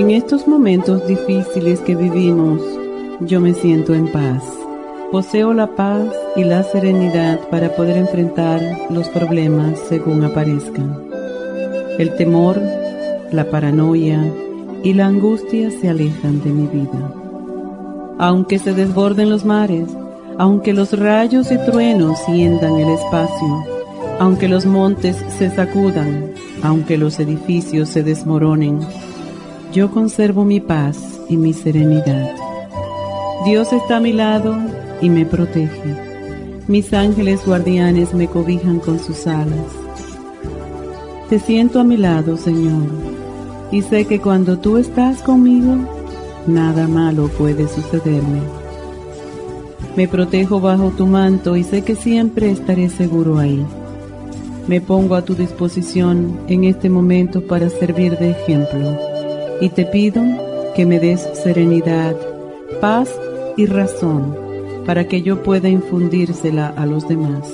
En estos momentos difíciles que vivimos, yo me siento en paz. Poseo la paz y la serenidad para poder enfrentar los problemas según aparezcan. El temor, la paranoia y la angustia se alejan de mi vida. Aunque se desborden los mares, aunque los rayos y truenos siendan el espacio, aunque los montes se sacudan, aunque los edificios se desmoronen, yo conservo mi paz y mi serenidad. Dios está a mi lado y me protege. Mis ángeles guardianes me cobijan con sus alas. Te siento a mi lado, Señor, y sé que cuando tú estás conmigo, nada malo puede sucederme. Me protejo bajo tu manto y sé que siempre estaré seguro ahí. Me pongo a tu disposición en este momento para servir de ejemplo y te pido que me des serenidad, paz y razón para que yo pueda infundírsela a los demás.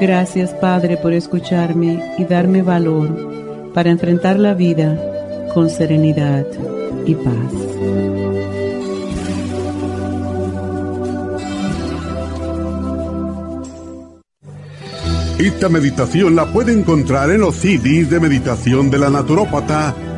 Gracias Padre por escucharme y darme valor para enfrentar la vida con serenidad y paz. Esta meditación la puede encontrar en los CDs de meditación de la naturópata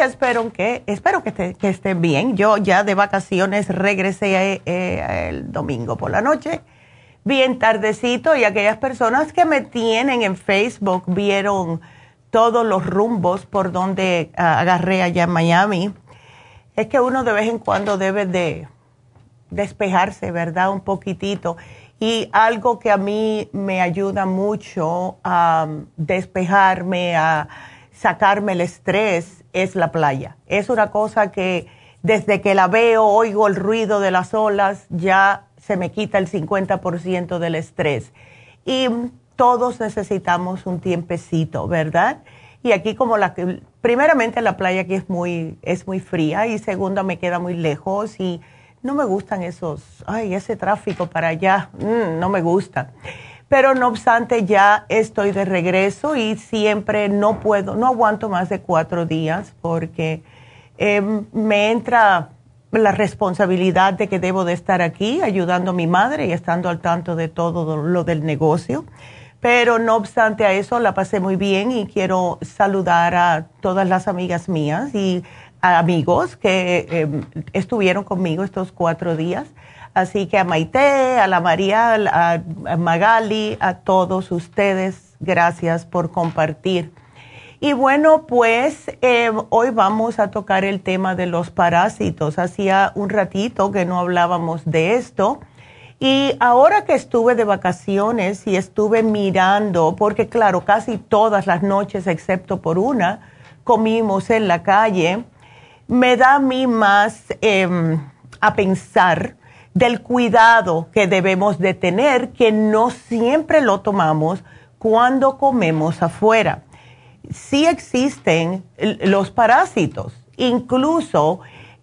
Espero que, espero que, estén bien. Yo ya de vacaciones regresé eh, el domingo por la noche, bien tardecito, y aquellas personas que me tienen en Facebook vieron todos los rumbos por donde ah, agarré allá en Miami. Es que uno de vez en cuando debe de despejarse, ¿verdad? Un poquitito. Y algo que a mí me ayuda mucho a despejarme, a sacarme el estrés es la playa. Es una cosa que desde que la veo, oigo el ruido de las olas, ya se me quita el 50% del estrés. Y todos necesitamos un tiempecito, ¿verdad? Y aquí como la primeramente la playa aquí es muy es muy fría y segunda me queda muy lejos y no me gustan esos, ay, ese tráfico para allá, mm, no me gusta pero no obstante ya estoy de regreso y siempre no puedo, no aguanto más de cuatro días porque em, me entra la responsabilidad de que debo de estar aquí ayudando a mi madre y estando al tanto de todo lo del negocio. Pero no obstante a eso, la pasé muy bien y quiero saludar a todas las amigas mías y amigos que em, estuvieron conmigo estos cuatro días. Así que a Maite, a la María, a Magali, a todos ustedes, gracias por compartir. Y bueno, pues em, hoy vamos a tocar el tema de los parásitos. Hacía un ratito que no hablábamos de esto. Y ahora que estuve de vacaciones y estuve mirando, porque claro, casi todas las noches, excepto por una, comimos en la calle, me da a mí más em, a pensar del cuidado que debemos de tener, que no siempre lo tomamos cuando comemos afuera. Sí existen los parásitos, incluso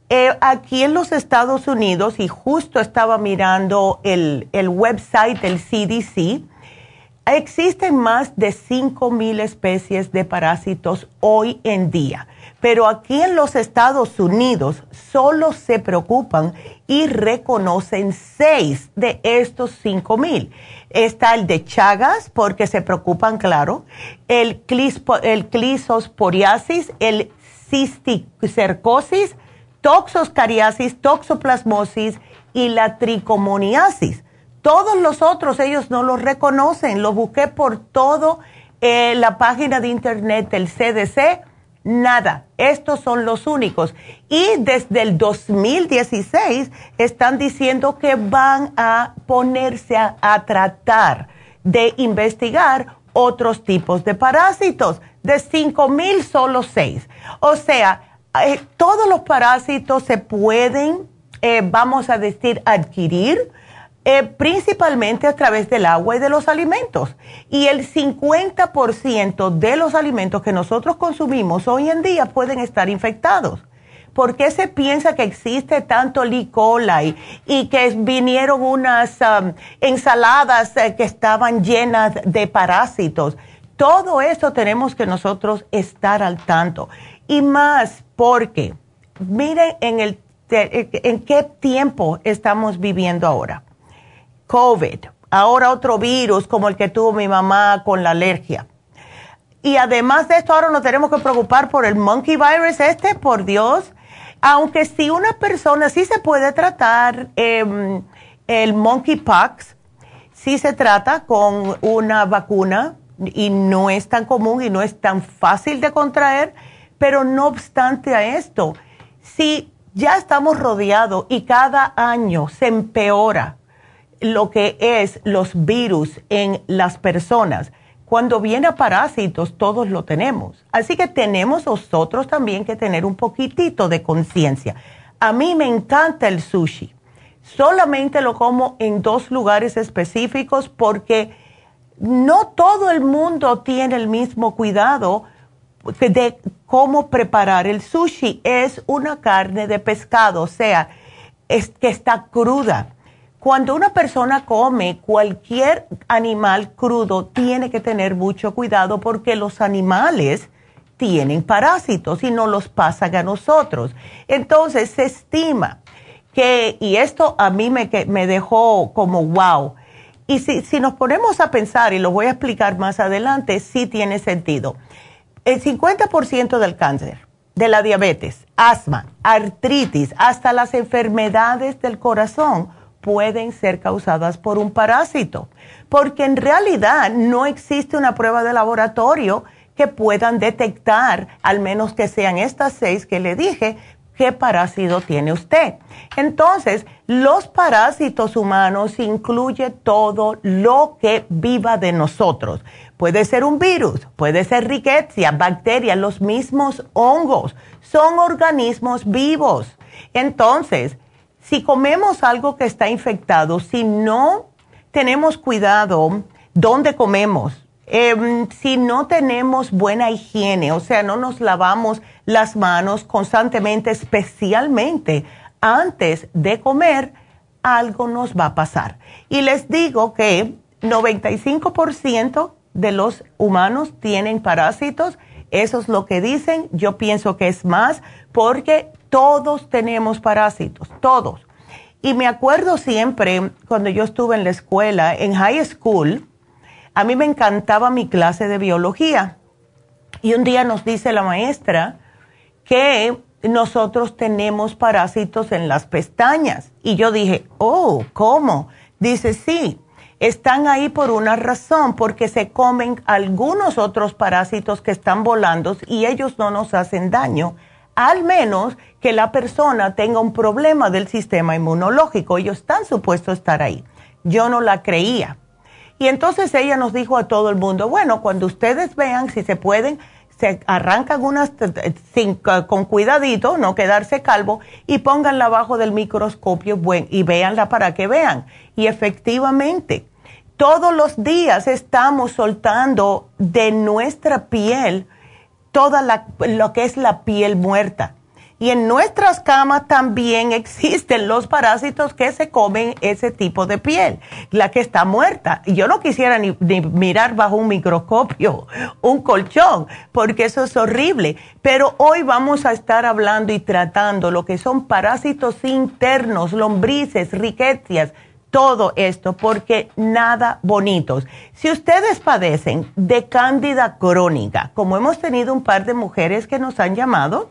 eh, aquí en los Estados Unidos, y justo estaba mirando el, el website del CDC, existen más de 5 mil especies de parásitos hoy en día pero aquí en los Estados Unidos solo se preocupan y reconocen seis de estos cinco mil. Está el de Chagas, porque se preocupan, claro, el, el clisosporiasis, el cisticercosis, toxoscariasis, toxoplasmosis y la tricomoniasis. Todos los otros ellos no los reconocen. Los busqué por todo eh, la página de internet del CDC nada. Estos son los únicos. Y desde el 2016 están diciendo que van a ponerse a, tratar de investigar otros tipos de parásitos. De 5 mil, solo 6. O sea, eh, todos los parásitos se pueden, eh, vamos a decir, adquirir eh, principalmente a través del agua y de los alimentos. Y el 50% de los alimentos que nosotros consumimos hoy en día pueden estar infectados. ¿Por qué se piensa que existe tanto E. coli y que vinieron unas um, ensaladas eh, que estaban llenas de parásitos? Todo eso tenemos que nosotros estar al tanto. Y más porque, miren en, el, en qué tiempo estamos viviendo ahora. COVID, ahora otro virus como el que tuvo mi mamá con la alergia. Y además de esto, ahora nos tenemos que preocupar por el monkey virus este, por Dios. Aunque si una persona sí se puede tratar eh, el monkeypox, sí se trata con una vacuna y no es tan común y no es tan fácil de contraer, pero no obstante a esto, si ya estamos rodeados y cada año se empeora lo que es los virus en las personas. Cuando viene a parásitos, todos lo tenemos. Así que tenemos nosotros también que tener un poquitito de conciencia. A mí me encanta el sushi. Solamente lo como en dos lugares específicos porque no todo el mundo tiene el mismo cuidado de cómo preparar el sushi. Es una carne de pescado, o sea, es que está cruda cuando una persona come cualquier animal crudo, tiene que tener mucho cuidado porque los animales tienen parásitos y no los pasan a nosotros. Entonces se estima que, y esto a mí me, me dejó como wow, y si, si nos ponemos a pensar, y lo voy a explicar más adelante, sí tiene sentido. El 50% del cáncer, de la diabetes, asma, artritis, hasta las enfermedades del corazón, pueden ser causadas por un parásito, porque en realidad no existe una prueba de laboratorio que puedan detectar, al menos que sean estas seis que le dije, qué parásito tiene usted. Entonces, los parásitos humanos incluye todo lo que viva de nosotros. Puede ser un virus, puede ser riqueza, bacterias, los mismos hongos. Son organismos vivos. Entonces, si comemos algo que está infectado, si no tenemos cuidado dónde comemos, em, si no tenemos buena higiene, o sea, no nos lavamos las manos constantemente, especialmente antes de comer, algo nos va a pasar. Y les digo que 95% de los humanos tienen parásitos, eso es lo que dicen, yo pienso que es más porque todos tenemos parásitos, todos. Y me acuerdo siempre cuando yo estuve en la escuela, en high school, a mí me encantaba mi clase de biología. Y un día nos dice la maestra que nosotros tenemos parásitos en las pestañas. Y yo dije, oh, ¿cómo? Dice, sí, están ahí por una razón, porque se comen algunos otros parásitos que están volando y ellos no nos hacen daño, al menos que la persona tenga un problema del sistema inmunológico. Ellos están supuestos a estar ahí. Yo no la creía. Y entonces ella nos dijo a todo el mundo, bueno, cuando ustedes vean si se pueden, se arrancan unas con cuidadito, no quedarse calvo, y pónganla abajo del microscopio y véanla para que vean. Y efectivamente, todos los días estamos soltando de nuestra piel toda lo que es la piel muerta. Y en nuestras camas también existen los parásitos que se comen ese tipo de piel, la que está muerta. Yo no quisiera ni, mirar bajo un microscopio un colchón, porque eso es horrible. Pero hoy vamos a estar hablando y tratando lo que son parásitos internos, lombrices, riquecias, todo esto, porque nada bonitos. Si ustedes padecen de cándida crónica, como hemos tenido un par de mujeres que nos han llamado,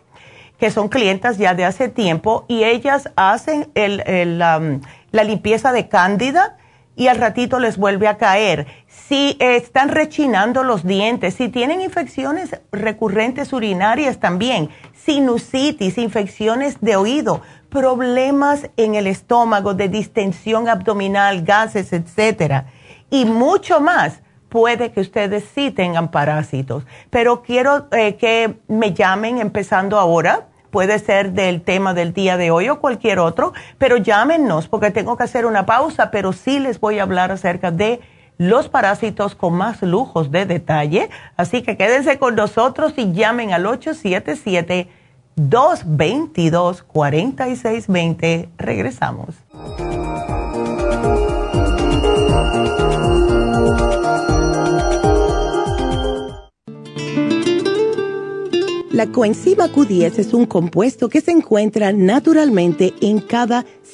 que son clientas ya de hace tiempo y ellas hacen la limpieza de cándida y al ratito les vuelve a caer. Si están rechinando los dientes, si tienen infecciones recurrentes urinarias también, sinusitis, infecciones de oído, problemas en el estómago de distensión abdominal, gases, etcétera, y mucho más puede que ustedes sí tengan parásitos. Pero quiero eh, que me llamen empezando ahora. Puede ser del tema del día de hoy o cualquier otro, pero llámenos porque tengo que hacer una pausa, pero sí les voy a hablar acerca de los parásitos con más lujos de detalle. Así que quédense con nosotros y llamen al 877 222 4620. Regresamos. La coenzima Q10 es un compuesto que se encuentra naturalmente en cada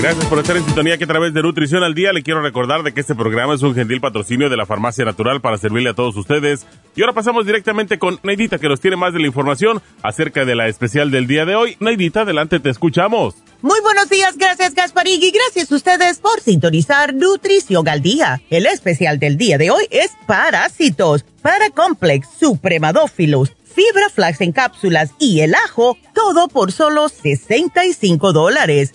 Gracias por estar en sintonía que a través de Nutrición al Día le quiero recordar de que este programa es un gentil patrocinio de la Farmacia Natural para servirle a todos ustedes. Y ahora pasamos directamente con Neidita que nos tiene más de la información acerca de la especial del día de hoy. Neidita, adelante, te escuchamos. Muy buenos días, gracias Gasparín y gracias a ustedes por sintonizar Nutrición al Día. El especial del día de hoy es Parásitos, Paracomplex, Supremadófilos, Fibra Flax en cápsulas y el ajo, todo por solo 65 dólares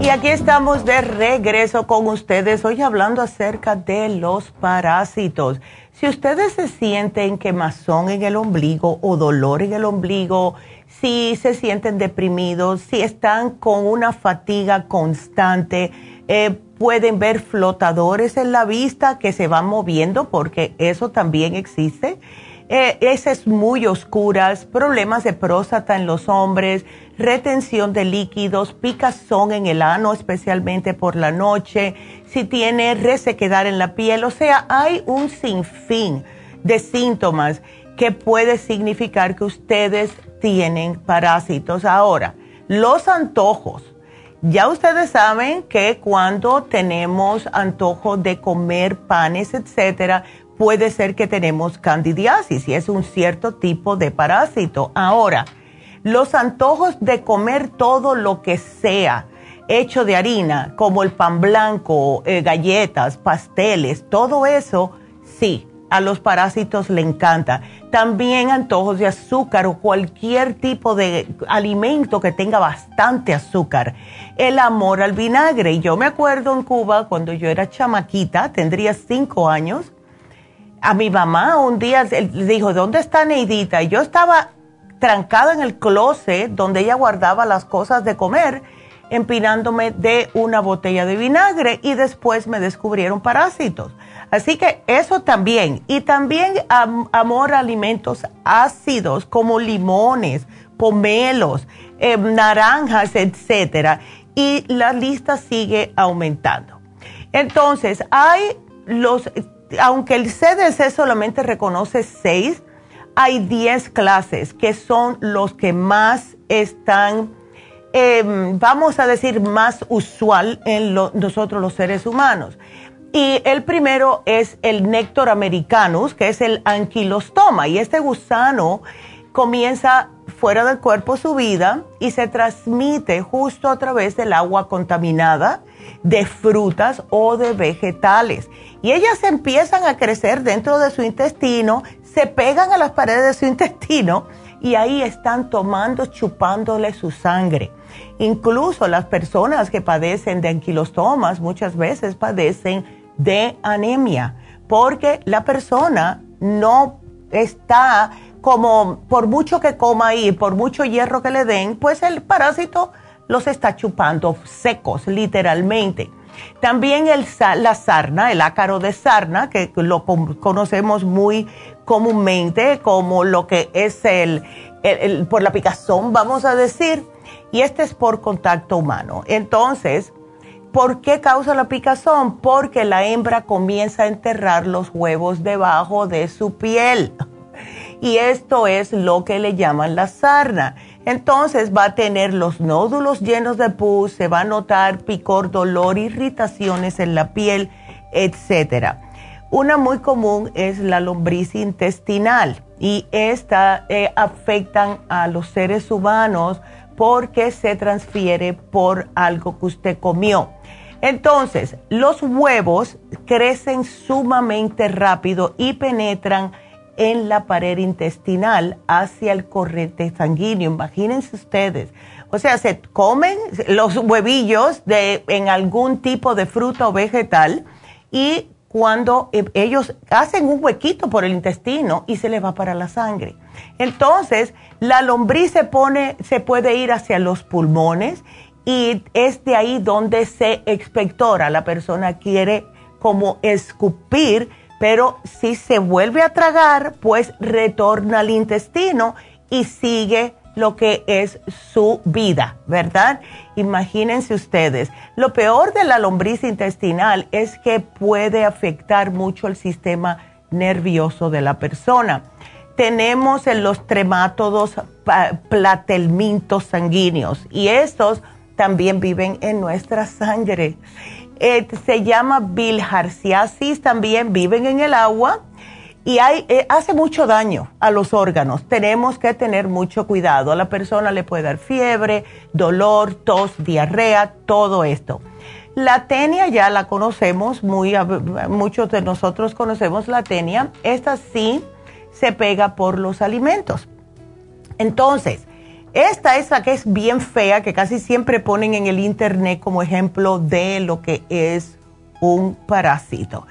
Y aquí estamos de regreso con ustedes, hoy hablando acerca de los parásitos. Si ustedes se sienten quemazón en el ombligo o dolor en el ombligo, si se sienten deprimidos, si están con una fatiga constante, eh, pueden ver flotadores en la vista que se van moviendo porque eso también existe. Eh, esas muy oscuras, problemas de próstata en los hombres, retención de líquidos, picazón en el ano, especialmente por la noche, si tiene resequedad en la piel, o sea, hay un sinfín de síntomas que puede significar que ustedes tienen parásitos. Ahora, los antojos. Ya ustedes saben que cuando tenemos antojo de comer panes, etcétera, puede ser que tenemos candidiasis y es un cierto tipo de parásito. Ahora, los antojos de comer todo lo que sea hecho de harina, como el pan blanco, eh, galletas, pasteles, todo eso, sí, a los parásitos le encanta. También antojos de azúcar o cualquier tipo de alimento que tenga bastante azúcar. El amor al vinagre. Y yo me acuerdo en Cuba, cuando yo era chamaquita, tendría cinco años, a mi mamá un día le dijo, ¿dónde está Neidita? Y yo estaba trancada en el closet donde ella guardaba las cosas de comer, empinándome de una botella de vinagre y después me descubrieron parásitos. Así que eso también. Y también amor a alimentos ácidos como limones, pomelos, em, naranjas, etcétera. Y la lista sigue aumentando. Entonces, hay los aunque el CDC solamente reconoce seis, hay diez clases que son los que más están, em, vamos a decir, más usual en nosotros los seres humanos. Y el primero es el Nectar americanus, que es el anquilostoma. Y este gusano comienza fuera del cuerpo su vida y se transmite justo a través del agua contaminada de frutas o de vegetales. Y ellas empiezan a crecer dentro de su intestino, se pegan a las paredes de su intestino y ahí están tomando, chupándole su sangre. Incluso las personas que padecen de anquilostomas muchas veces padecen de anemia, porque la persona no está como, por mucho que coma ahí, por mucho hierro que le den, pues el parásito los está chupando secos, literalmente. También el, la sarna, el ácaro de sarna, que lo conocemos muy comúnmente como lo que es el, por la picazón, vamos a decir, y este es por contacto humano. Entonces, ¿por qué causa la picazón? Porque la hembra comienza a enterrar los huevos debajo de su piel. Y esto es lo que le llaman la sarna entonces va a tener los nódulos llenos de pus, se va a notar picor, dolor, irritaciones en la piel, etc. Una muy común es la lombriz intestinal y esta eh, afectan a los seres humanos porque se transfiere por algo que usted comió. Entonces, los huevos crecen sumamente rápido y penetran en la pared intestinal hacia el corriente sanguíneo. Imagínense ustedes. O sea, se comen los huevillos de, en algún tipo de fruta o vegetal y cuando e, ellos hacen un huequito por el intestino y se le va para la sangre. Entonces, la lombriz se pone, se puede ir hacia los pulmones y es de ahí donde se expectora. La persona quiere como escupir pero si se vuelve a tragar, pues retorna al intestino y sigue lo que es su vida, ¿verdad? Imagínense ustedes. Lo peor de la lombriz intestinal es que puede afectar mucho el sistema nervioso de la persona. Tenemos en los tremátodos platelmintos sanguíneos y estos también viven en nuestra sangre. Eh, se llama bilharziasis, también viven en el agua y eh, hace mucho daño a los órganos. Tenemos que tener mucho cuidado. A la persona le puede dar fiebre, dolor, tos, diarrea, todo esto. La tenia ya la conocemos, muy, muchos de nosotros conocemos la tenia. Esta sí se pega por los alimentos. Entonces, Esta es la que es bien fea, que casi siempre ponen en el internet como ejemplo de lo que es un parásito.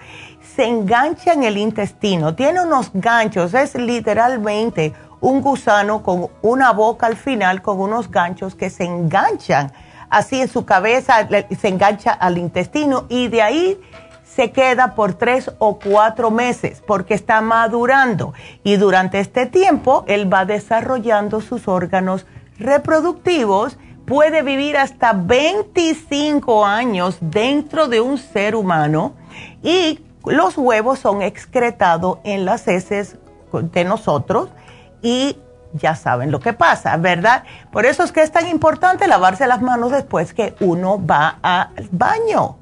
Se engancha en el intestino, tiene unos ganchos, es literalmente un gusano con una boca al final con unos ganchos que se enganchan así en su cabeza, se engancha al intestino y de ahí se queda por tres o cuatro meses porque está madurando y durante este tiempo él va desarrollando sus órganos reproductivos, puede vivir hasta 25 años dentro de un ser humano y los huevos son excretados en las heces de nosotros y ya saben lo que pasa, ¿verdad? Por eso es que es tan importante lavarse las manos después que uno va al baño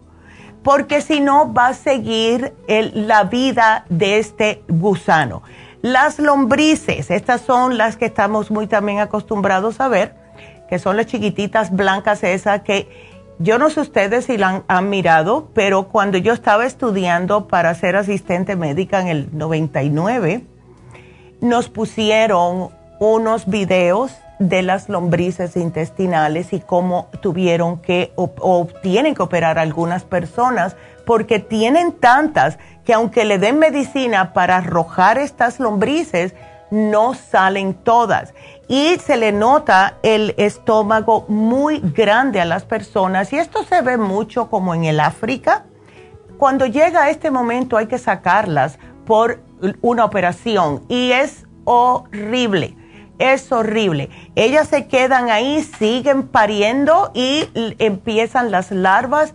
porque si no va a seguir la vida de este gusano. Las lombrices, estas son las que estamos muy también acostumbrados a ver, que son las chiquititas blancas esas que yo no sé ustedes si la han, mirado, pero cuando yo estaba estudiando para ser asistente médica en el 99, nos pusieron unos videos de las lombrices intestinales y cómo tuvieron que o, tienen que operar algunas personas porque tienen tantas que aunque le den medicina para arrojar estas lombrices, no salen todas. Y se le nota el estómago muy grande a las personas y esto se ve mucho como en el África. Cuando llega este momento hay que sacarlas por una operación y es horrible es horrible. Ellas se quedan ahí, siguen pariendo y empiezan las larvas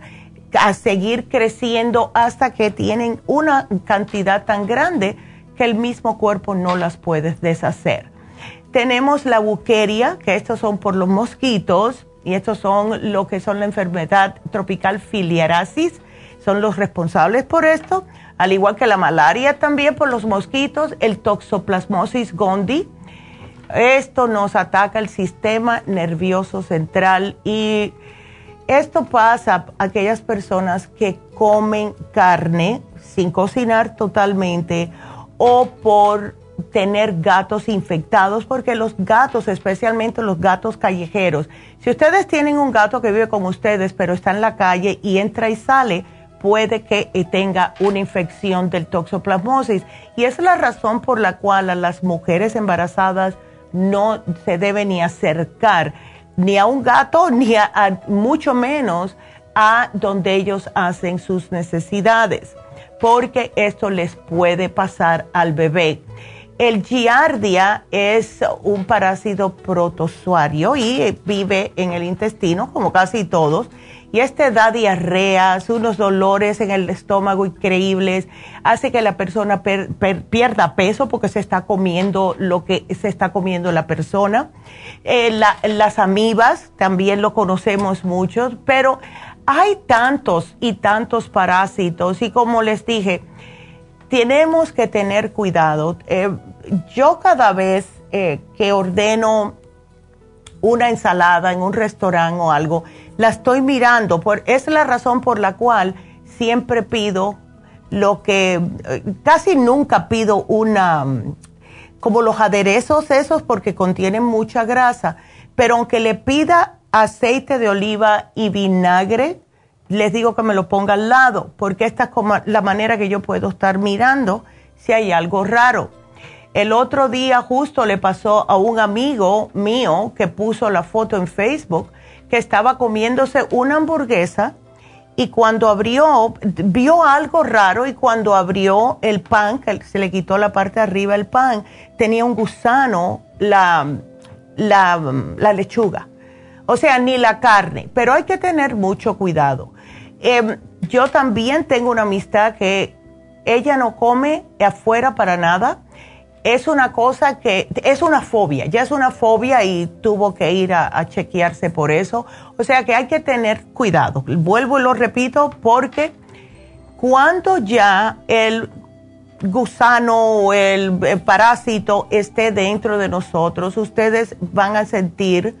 a seguir creciendo hasta que tienen una cantidad tan grande que el mismo cuerpo no las puede deshacer. Tenemos la buqueria, que estos son por los mosquitos, y estos son lo que son la enfermedad tropical filiarasis, son los responsables por esto, al igual que la malaria también por los mosquitos, el toxoplasmosis gondii, esto nos ataca el sistema nervioso central y esto pasa a aquellas personas que comen carne sin cocinar totalmente o por tener gatos infectados, porque los gatos, especialmente los gatos callejeros, si ustedes tienen un gato que vive con ustedes pero está en la calle y entra y sale, puede que tenga una infección del toxoplasmosis. Y es la razón por la cual a las mujeres embarazadas no se debe ni acercar ni a un gato, ni a, mucho menos a donde ellos hacen sus necesidades, porque esto les puede pasar al bebé. El giardia es un parásito protozoario y vive en el intestino, como casi todos, y este da diarreas, unos dolores en el estómago increíbles, hace que la persona pierda peso porque se está comiendo lo que se está comiendo la persona. Eh, las amibas también lo conocemos muchos, pero hay tantos y tantos parásitos y como les dije, tenemos que tener cuidado. Eh, yo cada vez eh, que ordeno una ensalada en un restaurante o algo, la estoy mirando. Por, es la razón por la cual siempre pido lo que, eh, casi nunca pido una, como los aderezos esos porque contienen mucha grasa, pero aunque le pida aceite de oliva y vinagre, les digo que me lo ponga al lado, porque esta es la manera que yo puedo estar mirando si hay algo raro. El otro día justo le pasó a un amigo mío que puso la foto en Facebook que estaba comiéndose una hamburguesa y cuando abrió, vio algo raro y cuando abrió el pan, que se le quitó la parte de arriba del pan, tenía un gusano la, la, lechuga. O sea, ni la carne, pero hay que tener mucho cuidado. Em, yo también tengo una amistad que ella no come afuera para nada es una cosa que es una fobia, ya es una fobia y tuvo que ir a, chequearse por eso. O sea que hay que tener cuidado. Vuelvo y lo repito porque cuando ya el gusano o el, parásito esté dentro de nosotros, ustedes van a sentir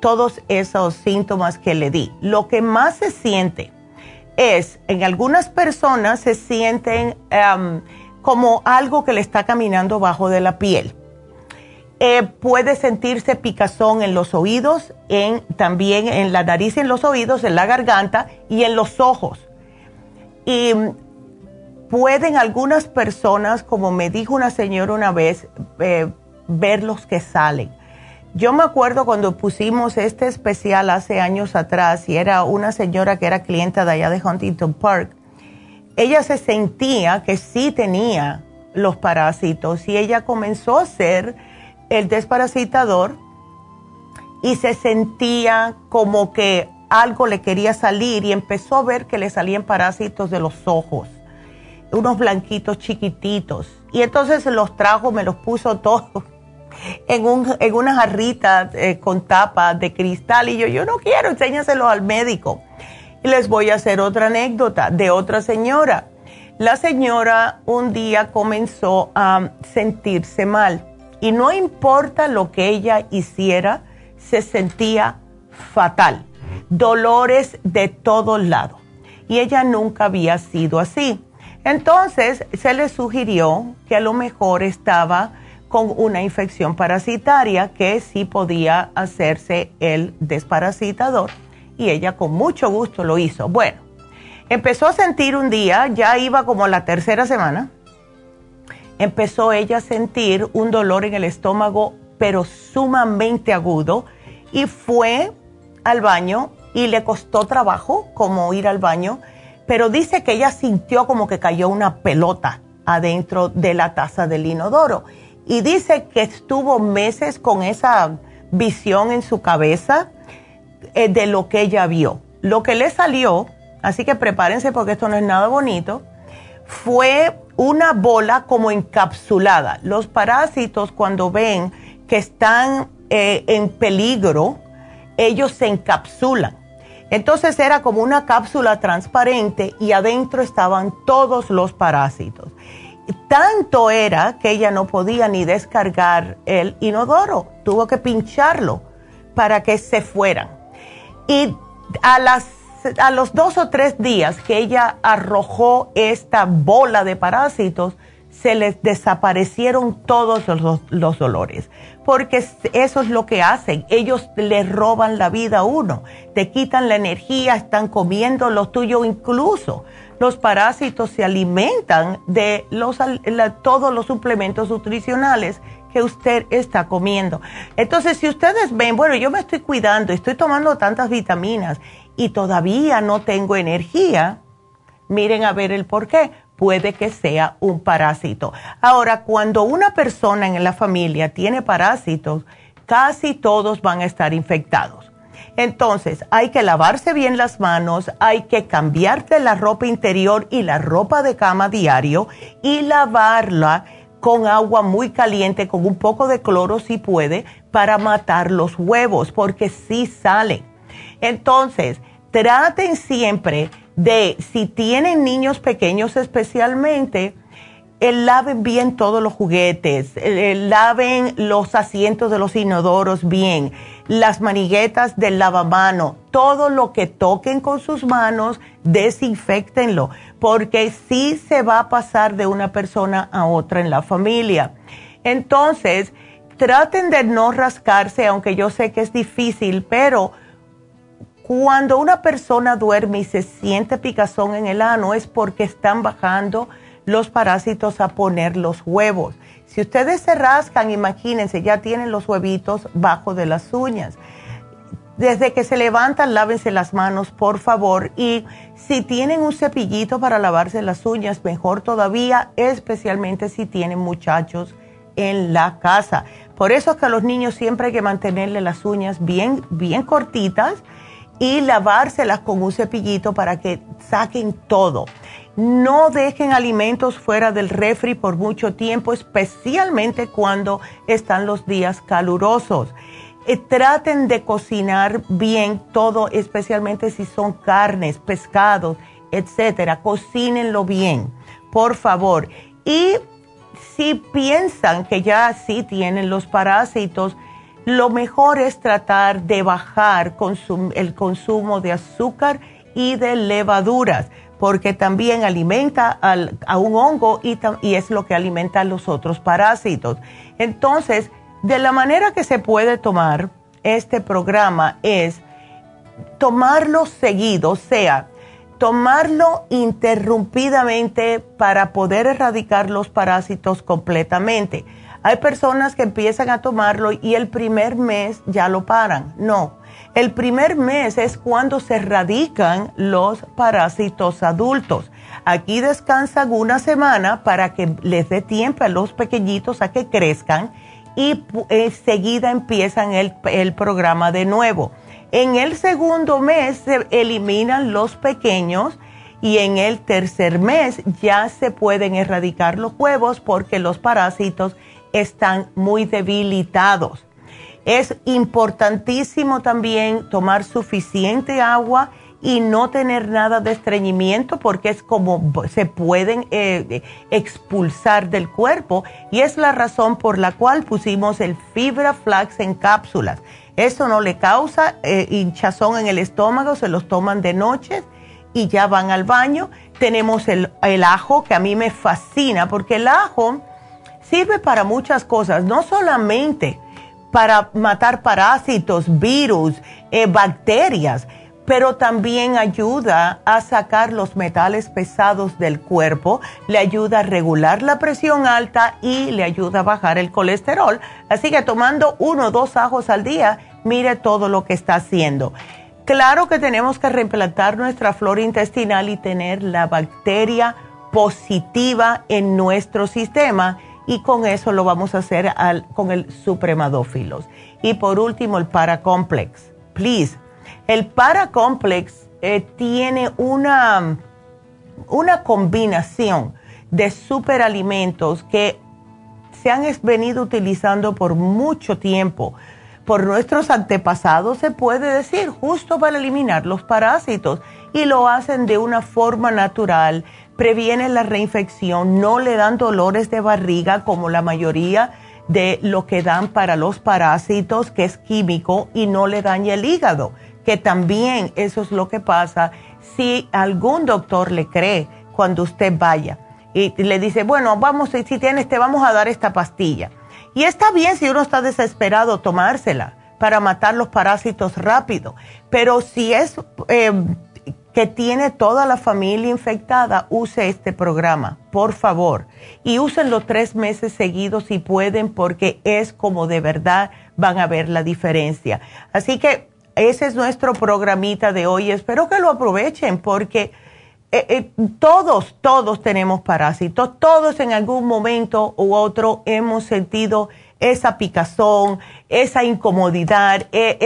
todos esos síntomas que le di. Lo que más se siente es, en algunas personas se sienten... como algo que le está caminando bajo de la piel. Eh, puede sentirse picazón en los oídos, en, también en la nariz, en los oídos, en la garganta y en los ojos. Y pueden algunas personas, como me dijo una señora una vez, eh, ver los que salen. Yo me acuerdo cuando pusimos este especial hace años atrás y era una señora que era clienta de allá de Huntington Park. Ella se sentía que sí tenía los parásitos y ella comenzó a hacer el desparasitador y se sentía como que algo le quería salir y empezó a ver que le salían parásitos de los ojos, unos blanquitos chiquititos. Y entonces los trajo, me los puso todos en, un, en una jarrita eh, con tapa de cristal y yo, yo no quiero, enséñaselo al médico. Les voy a hacer otra anécdota de otra señora. La señora un día comenzó a sentirse mal y no importa lo que ella hiciera, se sentía fatal, dolores de todos lados. Y ella nunca había sido así. Entonces se le sugirió que a lo mejor estaba con una infección parasitaria que sí podía hacerse el desparasitador. Y ella con mucho gusto lo hizo. Bueno, empezó a sentir un día, ya iba como la tercera semana, empezó ella a sentir un dolor en el estómago, pero sumamente agudo, y fue al baño y le costó trabajo como ir al baño, pero dice que ella sintió como que cayó una pelota adentro de la taza del inodoro. Y dice que estuvo meses con esa visión en su cabeza eh, de lo que ella vio. Lo que le salió, así que prepárense porque esto no es nada bonito, fue una bola como encapsulada. Los parásitos cuando ven que están eh, en peligro, ellos se encapsulan. Entonces era como una cápsula transparente y adentro estaban todos los parásitos. Tanto era que ella no podía ni descargar el inodoro, tuvo que pincharlo para que se fueran. Y a las a los dos o tres días que ella arrojó esta bola de parásitos, se les desaparecieron todos los, dolores, porque eso es lo que hacen, ellos le roban la vida a uno, te quitan la energía, están comiendo lo tuyo incluso. Los parásitos se alimentan de los, todos los suplementos nutricionales que usted está comiendo. Entonces, si ustedes ven, bueno, yo me estoy cuidando, estoy tomando tantas vitaminas y todavía no tengo energía, miren a ver el por qué. Puede que sea un parásito. Ahora, cuando una persona en la familia tiene parásitos, casi todos van a estar infectados. Entonces, hay que lavarse bien las manos, hay que cambiarte la ropa interior y la ropa de cama diario y lavarla con agua muy caliente, con un poco de cloro si puede, para matar los huevos, porque sí salen. Entonces, traten siempre de, si tienen niños pequeños especialmente, el laven bien todos los juguetes, laven los asientos de los inodoros bien, las maniguetas del lavamano, todo lo que toquen con sus manos, desinfectenlo, porque sí se va a pasar de una persona a otra en la familia. Entonces, traten de no rascarse, aunque yo sé que es difícil, pero cuando una persona duerme y se siente picazón en el ano es porque están bajando los parásitos a poner los huevos. Si ustedes se rascan, imagínense, ya tienen los huevitos bajo de las uñas. Desde que se levantan, lávense las manos, por favor. Y si tienen un cepillito para lavarse las uñas, mejor todavía, especialmente si tienen muchachos en la casa. Por eso es que a los niños siempre hay que mantenerle las uñas bien, bien cortitas y lavárselas con un cepillito para que saquen todo. No dejen alimentos fuera del refri por mucho tiempo, especialmente cuando están los días calurosos. Eh, traten de cocinar bien todo, especialmente si son carnes, pescados, etcétera. Cocínenlo bien, por favor. Y si piensan que ya sí tienen los parásitos, lo mejor es tratar de bajar el consumo de azúcar y de levaduras, porque también alimenta a un hongo y, y, es lo que alimenta a los otros parásitos. Entonces, de la manera que se puede tomar este programa es tomarlo seguido, o sea, tomarlo interrumpidamente para poder erradicar los parásitos completamente. Hay personas que empiezan a tomarlo y el primer mes ya lo paran. No, el primer mes es cuando se erradican los parásitos adultos. Aquí descansan una semana para que les dé tiempo a los pequeñitos a que crezcan y enseguida empiezan el, el programa de nuevo. En el segundo mes se eliminan los pequeños y en el tercer mes ya se pueden erradicar los huevos porque los parásitos están muy debilitados. Es importantísimo también tomar suficiente agua y no tener nada de estreñimiento porque es como se pueden eh, expulsar del cuerpo y es la razón por la cual pusimos el fibra flax en cápsulas. Eso no le causa eh, hinchazón en el estómago, se los toman de noche y ya van al baño. Tenemos el, ajo que a mí me fascina porque el ajo sirve para muchas cosas, no solamente para matar parásitos, virus, eh, bacterias pero también ayuda a sacar los metales pesados del cuerpo, le ayuda a regular la presión alta y le ayuda a bajar el colesterol. Así que tomando uno o dos ajos al día, mire todo lo que está haciendo. Claro que tenemos que reimplantar nuestra flora intestinal y tener la bacteria positiva en nuestro sistema y con eso lo vamos a hacer con el supremadófilos. Y por último, el paracomplex. Please el Paracomplex eh, tiene una, una combinación de superalimentos que se han venido utilizando por mucho tiempo por nuestros antepasados, se puede decir, justo para eliminar los parásitos. Y lo hacen de una forma natural, previenen la reinfección, no le dan dolores de barriga como la mayoría de lo que dan para los parásitos, que es químico, y no le daña el hígado que también eso es lo que pasa si algún doctor le cree cuando usted vaya y le dice, bueno, vamos, si tienes, te vamos a dar esta pastilla. Y está bien si uno está desesperado tomársela para matar los parásitos rápido, pero si es em, que tiene toda la familia infectada, use este programa, por favor. Y úsenlo tres meses seguidos si pueden, porque es como de verdad van a ver la diferencia. Así que ese es nuestro programita de hoy. Espero que lo aprovechen porque eh, eh, todos, todos tenemos parásitos. Todos en algún momento u otro hemos sentido esa picazón, esa incomodidad, e,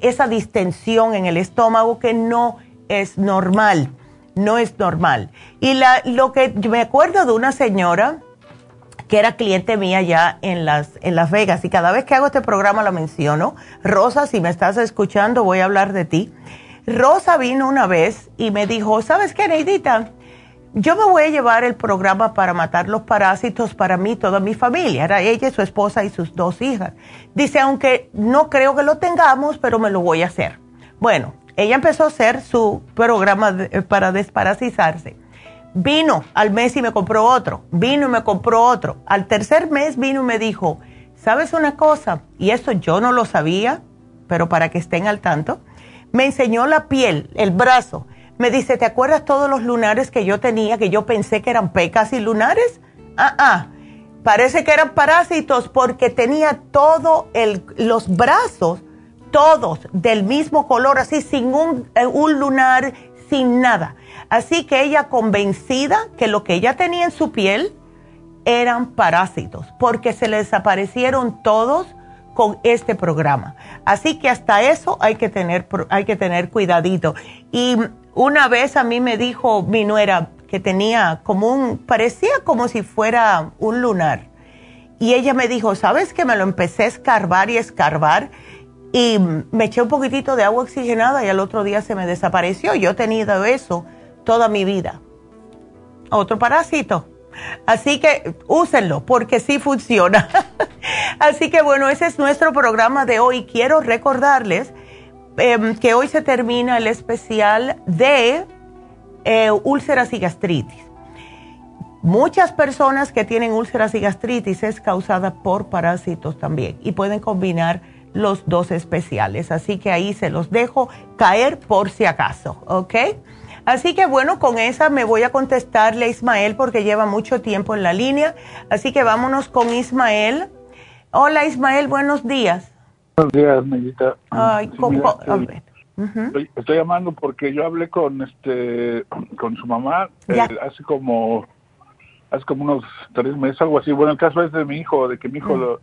esa distensión en el estómago que no es normal. No es normal. Y la, lo que me acuerdo de una señora que era cliente mía ya en Las, en las Vegas y cada vez que hago este programa lo menciono. Rosa, si me estás escuchando, voy a hablar de ti. Rosa vino una vez y me dijo, ¿sabes qué, Neidita? Yo me voy a llevar el programa para matar los parásitos para mí, toda mi familia. Era ella, su esposa y sus dos hijas. Dice, aunque no creo que lo tengamos, pero me lo voy a hacer. Bueno, ella empezó a hacer su programa para desparasizarse. Vino al mes y me compró otro, vino y me compró otro. Al tercer mes vino y me dijo, ¿sabes una cosa? Y esto yo no lo sabía, pero para que estén al tanto, me enseñó la piel, el brazo. Me dice, ¿te acuerdas todos los lunares que yo tenía, que yo pensé que eran pecas y lunares? Ah, ah, parece que eran parásitos porque tenía todos los brazos, todos del mismo color, así sin un, eh, un lunar, sin nada. Así que ella convencida que lo que ella tenía en su piel eran parásitos, porque se le desaparecieron todos con este programa. Así que hasta eso hay que tener, hay que tener cuidadito. Y una vez a mí me dijo mi nuera que tenía como un, parecía como si fuera un lunar. Y ella me dijo, ¿sabes que me lo empecé a escarbar y escarbar? Y me eché un poquitito de agua oxigenada y al otro día se me desapareció. Yo he tenido eso toda mi vida. Otro parásito. Así que úsenlo porque sí funciona. Así que bueno, ese es nuestro programa de hoy. Quiero recordarles em, que hoy se termina el especial de eh, úlceras y gastritis. Muchas personas que tienen úlceras y gastritis es causada por parásitos también y pueden combinar los dos especiales. Así que ahí se los dejo caer por si acaso, ¿ok? Así que bueno, con esa me voy a contestarle a Ismael porque lleva mucho tiempo en la línea. Así que vámonos con Ismael. Hola Ismael, buenos días. Buenos días, Medita. Ay, ¿cómo? A ver. estoy, estoy llamando porque yo hablé con este con su mamá eh, hace como hace como unos tres meses, algo así. Bueno, el caso es de mi hijo, de que mi hijo Mm. lo-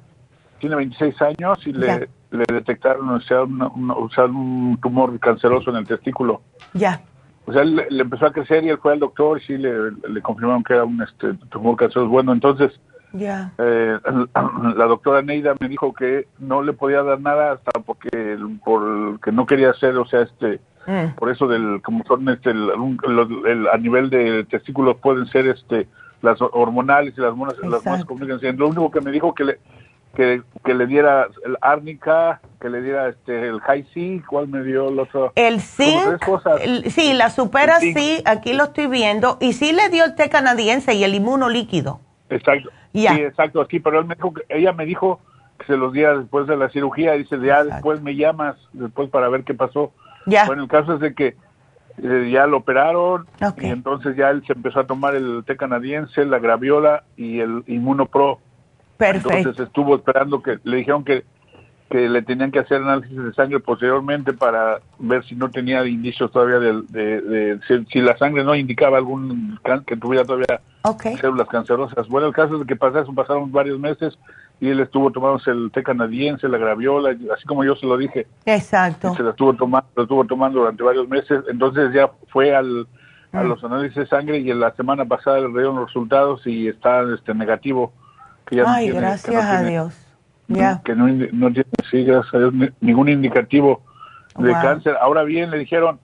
tiene 26 años y Ya. le, le detectaron o sea, una- una- o sea, un tumor canceroso en el testículo. Ya. O sea, él le, le empezó a crecer y él fue al doctor y sí le, le confirmaron que era un este, tumor canceroso. Bueno, entonces Ya. eh, la doctora Neida me dijo que no le podía dar nada hasta porque por que no quería hacer, o sea, este Mm. por eso del como son este el, a nivel de testículos pueden ser este las hormonales y las monas las monas Exacto. comunican. Lo único que me dijo que le que, que le diera el árnica, que le diera este el high C, ¿cuál me dio el otro? El zinc, sí, la supera sí, aquí lo estoy viendo. Y sí le dio el té canadiense y el inmuno líquido. Exacto. Ya. Sí, exacto, sí, pero él me dijo que, ella me dijo que se los diera después de la cirugía, dice, ya Exacto. después me llamas, después para ver qué pasó. Ya. Bueno, el caso es de que eh, ya lo operaron y entonces ya él se empezó a tomar el té canadiense, la graviola y el inmunopro. Perfecto. Entonces estuvo esperando que le dijeron que, que le tenían que hacer análisis de sangre posteriormente para ver si no tenía indicios todavía de, de, si, si la sangre no indicaba algún can- que tuviera todavía células cancerosas. Bueno, el caso es que pasaron, pasaron varios meses y él estuvo tomándose el té canadiense, la graviola, así como yo se lo dije, Exacto. y se la estuvo tomando, lo estuvo tomando durante varios meses. Entonces ya fue al, a Mm. los análisis de sangre y en la semana pasada le dieron los resultados y está este negativo. Que ya no Ay, tiene- que gracias no a tiene- Dios. Ya. Que no, tiene, sí, gracias a Dios, ni- ningún indicativo de Wow. cáncer. Ahora bien, le dijeron,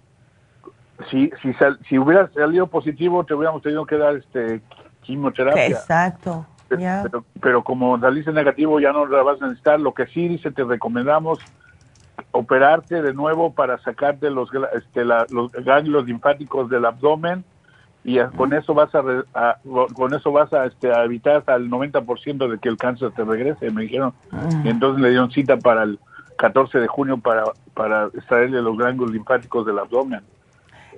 si si, sal- si hubiera salido positivo, te hubiéramos tenido que dar este quimioterapia. Exacto. Pero, pero como saliste negativo ya no la vas a necesitar. Lo que sí dice, te recomendamos operarte de nuevo para sacarte los, este, la- los ganglios linfáticos del abdomen y a- con eso vas a, re- a- con eso vas a, este, a evitar hasta el 90% de que el cáncer te regrese, me dijeron. Y entonces le dieron cita para el 14 de junio para, para extraerle los ganglios linfáticos del abdomen.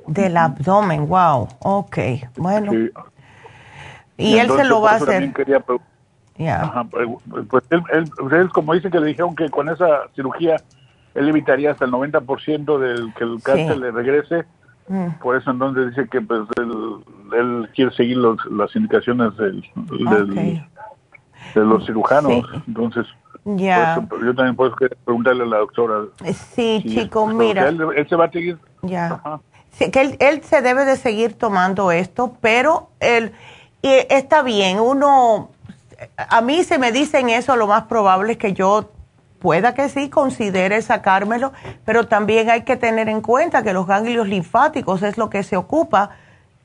Del abdomen, wow. Ok. Bueno. Sí. Y él se lo va a hacer. quería Ya. Ajá, pues pues él, él- él, como dice que le dijeron que con esa cirugía él evitaría hasta el 90% del que el cáncer le regrese. Por eso entonces dice que pues él, él quiere seguir los, las indicaciones del, de los cirujanos, Sí. entonces Ya. eso, yo también puedo preguntarle a la doctora. Sí, si- chico, mira. Él, él se va a seguir. Ya. Ajá. Sí, que él, él se debe de seguir tomando esto, pero él, y está bien, uno, a mí se me dicen eso, lo más probable es que yo pueda que sí considere sacármelo, pero también hay que tener en cuenta que los ganglios linfáticos es lo que se ocupa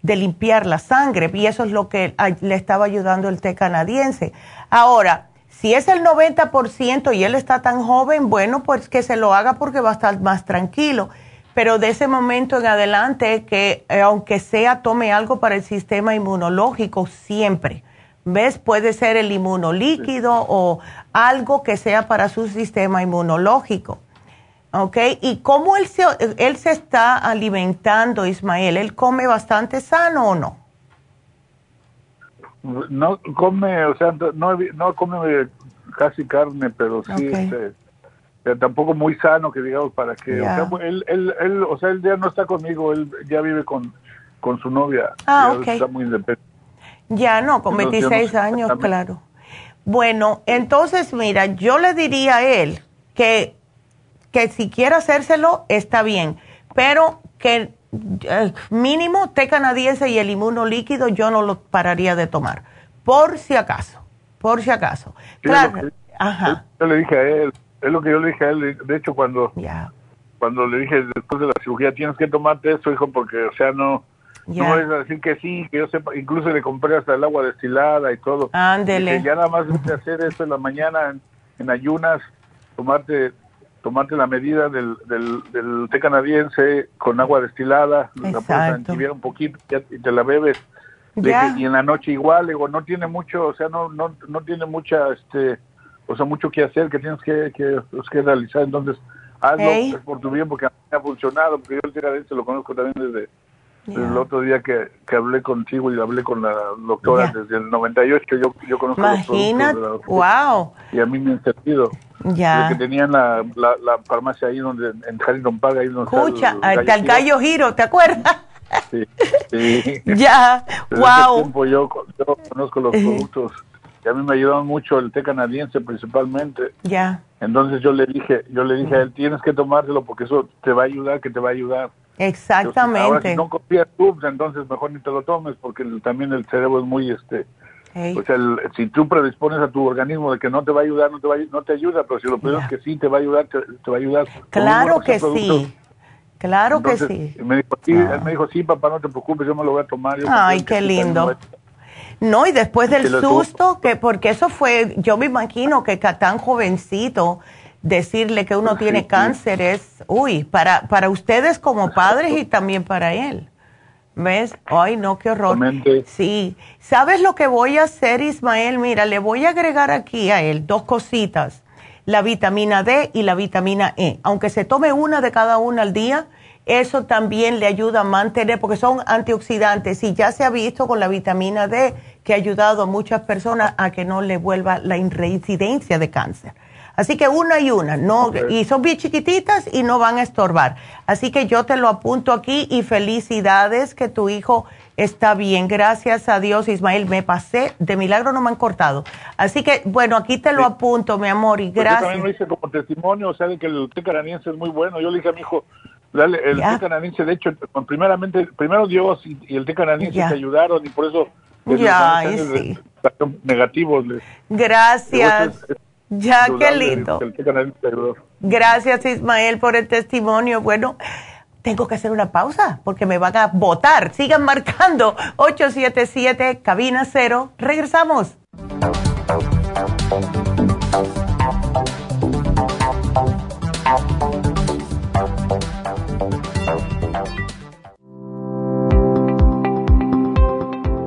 de limpiar la sangre y eso es lo que le estaba ayudando el té canadiense. Ahora, si es el 90% y él está tan joven, bueno, pues que se lo haga porque va a estar más tranquilo. Pero de ese momento en adelante, que eh, aunque sea tome algo para el sistema inmunológico siempre. ¿Ves? Puede ser el inmunolíquido o algo que sea para su sistema inmunológico. ¿Ok? ¿Y cómo él se, él se está alimentando, Ismael? ¿Él come bastante sano o no? No come, o sea, no, no come casi carne, pero sí, este, pero tampoco muy sano, que digamos, para que, o sea, él, él, él, o sea, él ya no está conmigo, él ya vive con, con su novia. Ah. Está muy independiente. Ya no, con Entonces, yo no 26 sé años, claro. Bueno, entonces mira, yo le diría a él que, que si quiere hacérselo, está bien, pero que eh, mínimo té canadiense y el inmuno líquido yo no lo pararía de tomar, por si acaso, por si acaso. Sí, Claro, que- ajá, Yo le dije a él, es lo que yo le dije a él, de hecho, cuando, cuando le dije después de la cirugía, tienes que tomarte esto, hijo, porque, o sea, no, ya. no vayas a decir que sí, que yo sepa, incluso le compré hasta el agua destilada y todo. Ándele. Ya nada más de hacer eso en la mañana en, en ayunas, tomarte tomarte la medida del, del, del té canadiense con agua destilada, la puedes Exacto. entibiar un poquito y te la bebes y en la noche igual, digo, no tiene mucho, o sea, no, no, no tiene mucha, este, o sea, mucho que hacer, que tienes que, que, pues, que realizar, entonces hazlo por tu bien porque a mí me ha funcionado, porque yo el se lo conozco también desde, el otro día que, que, hablé contigo y hablé con la doctora desde el 98, yo, yo conozco Imagina, los wow. Y a mí me han servido. Ya. que tenían la, la, la, farmacia ahí donde, en Harrington Park, ahí donde Escucha, está el, gallo giro, ¿te acuerdas? Sí, sí. ya, wow. yo, yo, conozco los productos y a mí me ayudaron mucho el té canadiense principalmente. Ya. Entonces yo le dije, yo le dije a él, tienes que tomártelo porque eso te va a ayudar, que te va a ayudar. Exactamente. ahora si no confías tú, pues, entonces mejor ni te lo tomes porque también el cerebro es muy este o sea, si tú predispones a tu organismo de que no te va a ayudar, no te va no te ayuda, pero si lo piensas que sí te va a ayudar, te, va a ayudar. Claro que sí. Claro que sí. Me dijo, sí, Él me dijo, sí, papá, no te preocupes, yo me lo voy a tomar. Ay, qué lindo. No, y después del susto, que porque eso fue, yo me imagino que tan jovencito, decirle que uno tiene cáncer es, uy, para, para ustedes como padres y también para él. ¿Ves? Ay, no, qué horror. Sí. ¿Sabes lo que voy a hacer, Ismael? Mira, le voy a agregar aquí a él dos cositas. La vitamina D y la vitamina E. Aunque se tome una de cada una al día, eso también le ayuda a mantener, porque son antioxidantes y ya se ha visto con la vitamina D que ha ayudado a muchas personas a que no le vuelva la reincidencia de cáncer. Así que una y una, no, y son bien chiquititas y no van a estorbar. Así que yo te lo apunto aquí y felicidades que tu hijo está bien. Gracias a Dios, Ismael, me pasé, de milagro no me han cortado. Así que, bueno, aquí te lo apunto, mi amor, y gracias. Pues yo también lo hice como testimonio, o sea, de que el té canadiense es muy bueno. Yo le dije a mi hijo, dale, el té canadiense, de hecho, primeramente, primero Dios y, el té canadiense te ayudaron y por eso... Ya, sí. Negativos. Gracias. Ya, qué lindo. Gracias, Ismael, por el testimonio. Bueno, tengo que hacer una pausa porque me van a votar. Sigan marcando 877 cabina cero. Regresamos.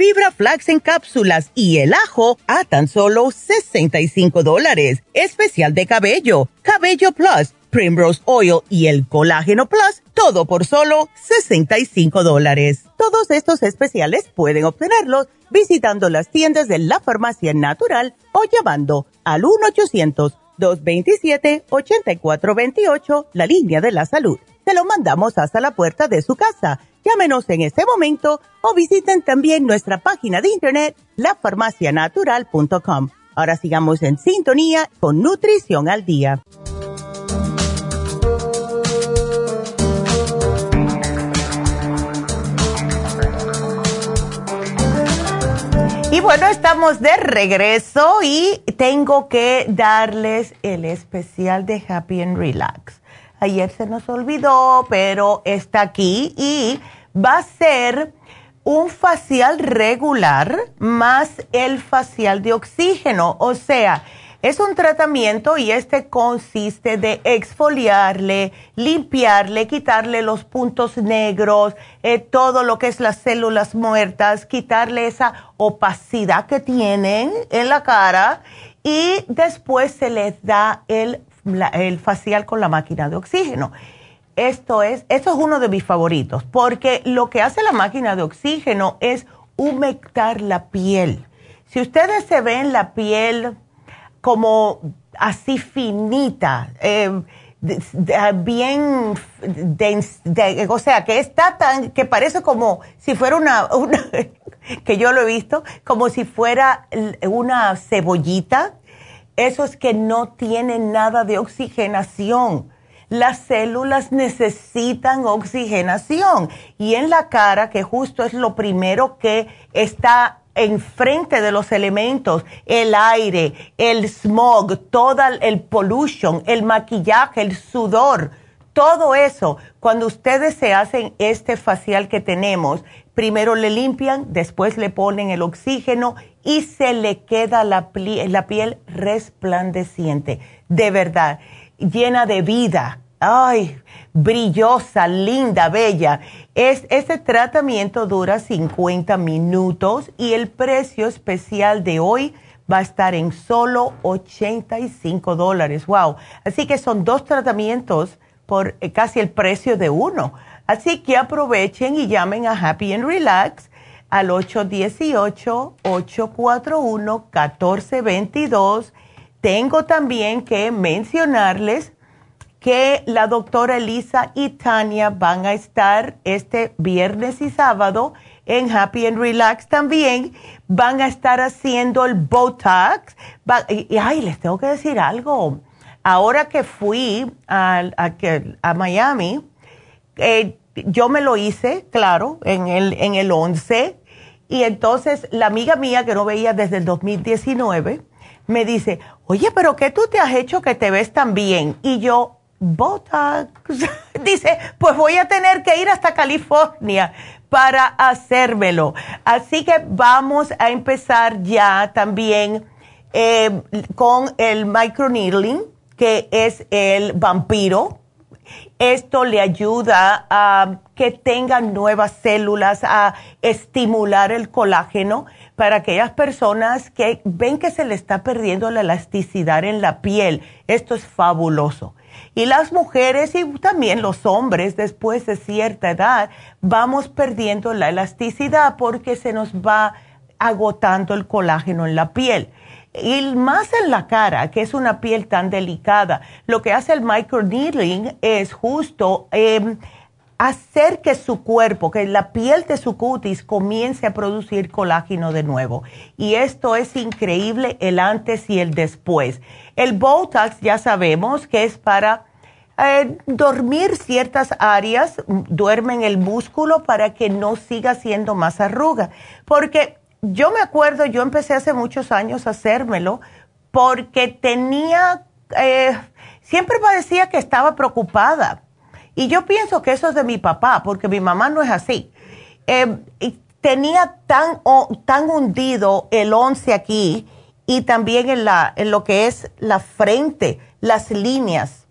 fibra flax en cápsulas y el ajo a tan solo 65 dólares. Especial de cabello, cabello plus Primrose Oil y el Colágeno Plus, todo por solo 65 dólares. Todos estos especiales pueden obtenerlos visitando las tiendas de la farmacia natural o llamando al 1-800-227-8428, la línea de la salud. Se lo mandamos hasta la puerta de su casa. Llámenos en este momento o visiten también nuestra página de internet, lafarmacianatural.com. Ahora sigamos en sintonía con Nutrición al Día. Y bueno, estamos de regreso y tengo que darles el especial de Happy and Relax. Ayer se nos olvidó, pero está aquí y va a ser un facial regular más el facial de oxígeno. O sea, es un tratamiento y este consiste de exfoliarle, limpiarle, quitarle los puntos negros, eh, todo lo que es las células muertas, quitarle esa opacidad que tienen en la cara y después se les da el, el facial con la máquina de oxígeno. Esto es, esto es uno de mis favoritos, porque lo que hace la máquina de oxígeno es humectar la piel. Si ustedes se ven la piel como así finita, eh, bien, o sea, que está tan, que parece como si fuera una, que yo lo he visto, como si fuera una cebollita, eso es que no tiene nada de oxigenación. Las células necesitan oxigenación. Y en la cara, que justo es lo primero que está enfrente de los elementos, el aire, el smog, todo el pollution, el maquillaje, el sudor, todo eso, cuando ustedes se hacen este facial que tenemos, primero le limpian, después le ponen el oxígeno y se le queda la, piel resplandeciente, de verdad llena de vida. Ay, brillosa, linda, bella. Es, este tratamiento dura 50 minutos y el precio especial de hoy va a estar en solo 85 dólares. Wow. Así que son dos tratamientos por eh, casi el precio de uno. Así que aprovechen y llamen a Happy and Relax al 818-841-1422 tengo también que mencionarles que la doctora Elisa y Tania van a estar este viernes y sábado en Happy and Relax también. Van a estar haciendo el Botox. y, ay, les tengo que decir algo. Ahora que fui a, a, Miami, eh, yo me lo hice, claro, en el, en el 11. Y entonces la amiga mía que no veía desde el 2019 me dice, oye, pero ¿qué tú te has hecho que te ves tan bien? Y yo, Botox. dice, pues voy a tener que ir hasta California para hacérmelo. Así que vamos a empezar ya también eh, con el microneedling, que es el vampiro. Esto le ayuda a que tengan nuevas células, a estimular el colágeno para aquellas personas que ven que se le está perdiendo la elasticidad en la piel. Esto es fabuloso. Y las mujeres y también los hombres después de cierta edad vamos perdiendo la elasticidad porque se nos va agotando el colágeno en la piel. Y más en la cara, que es una piel tan delicada, lo que hace el microneedling es justo... Em, hacer que su cuerpo, que la piel de su cutis comience a producir colágeno de nuevo. Y esto es increíble, el antes y el después. El Botox ya sabemos que es para eh, dormir ciertas áreas, duermen el músculo para que no siga siendo más arruga. Porque yo me acuerdo, yo empecé hace muchos años a hacérmelo porque tenía, eh, siempre parecía que estaba preocupada y yo pienso que eso es de mi papá, porque mi mamá no es así. Eh, tenía tan, tan hundido el once aquí y también en, la, en lo que es la frente, las líneas,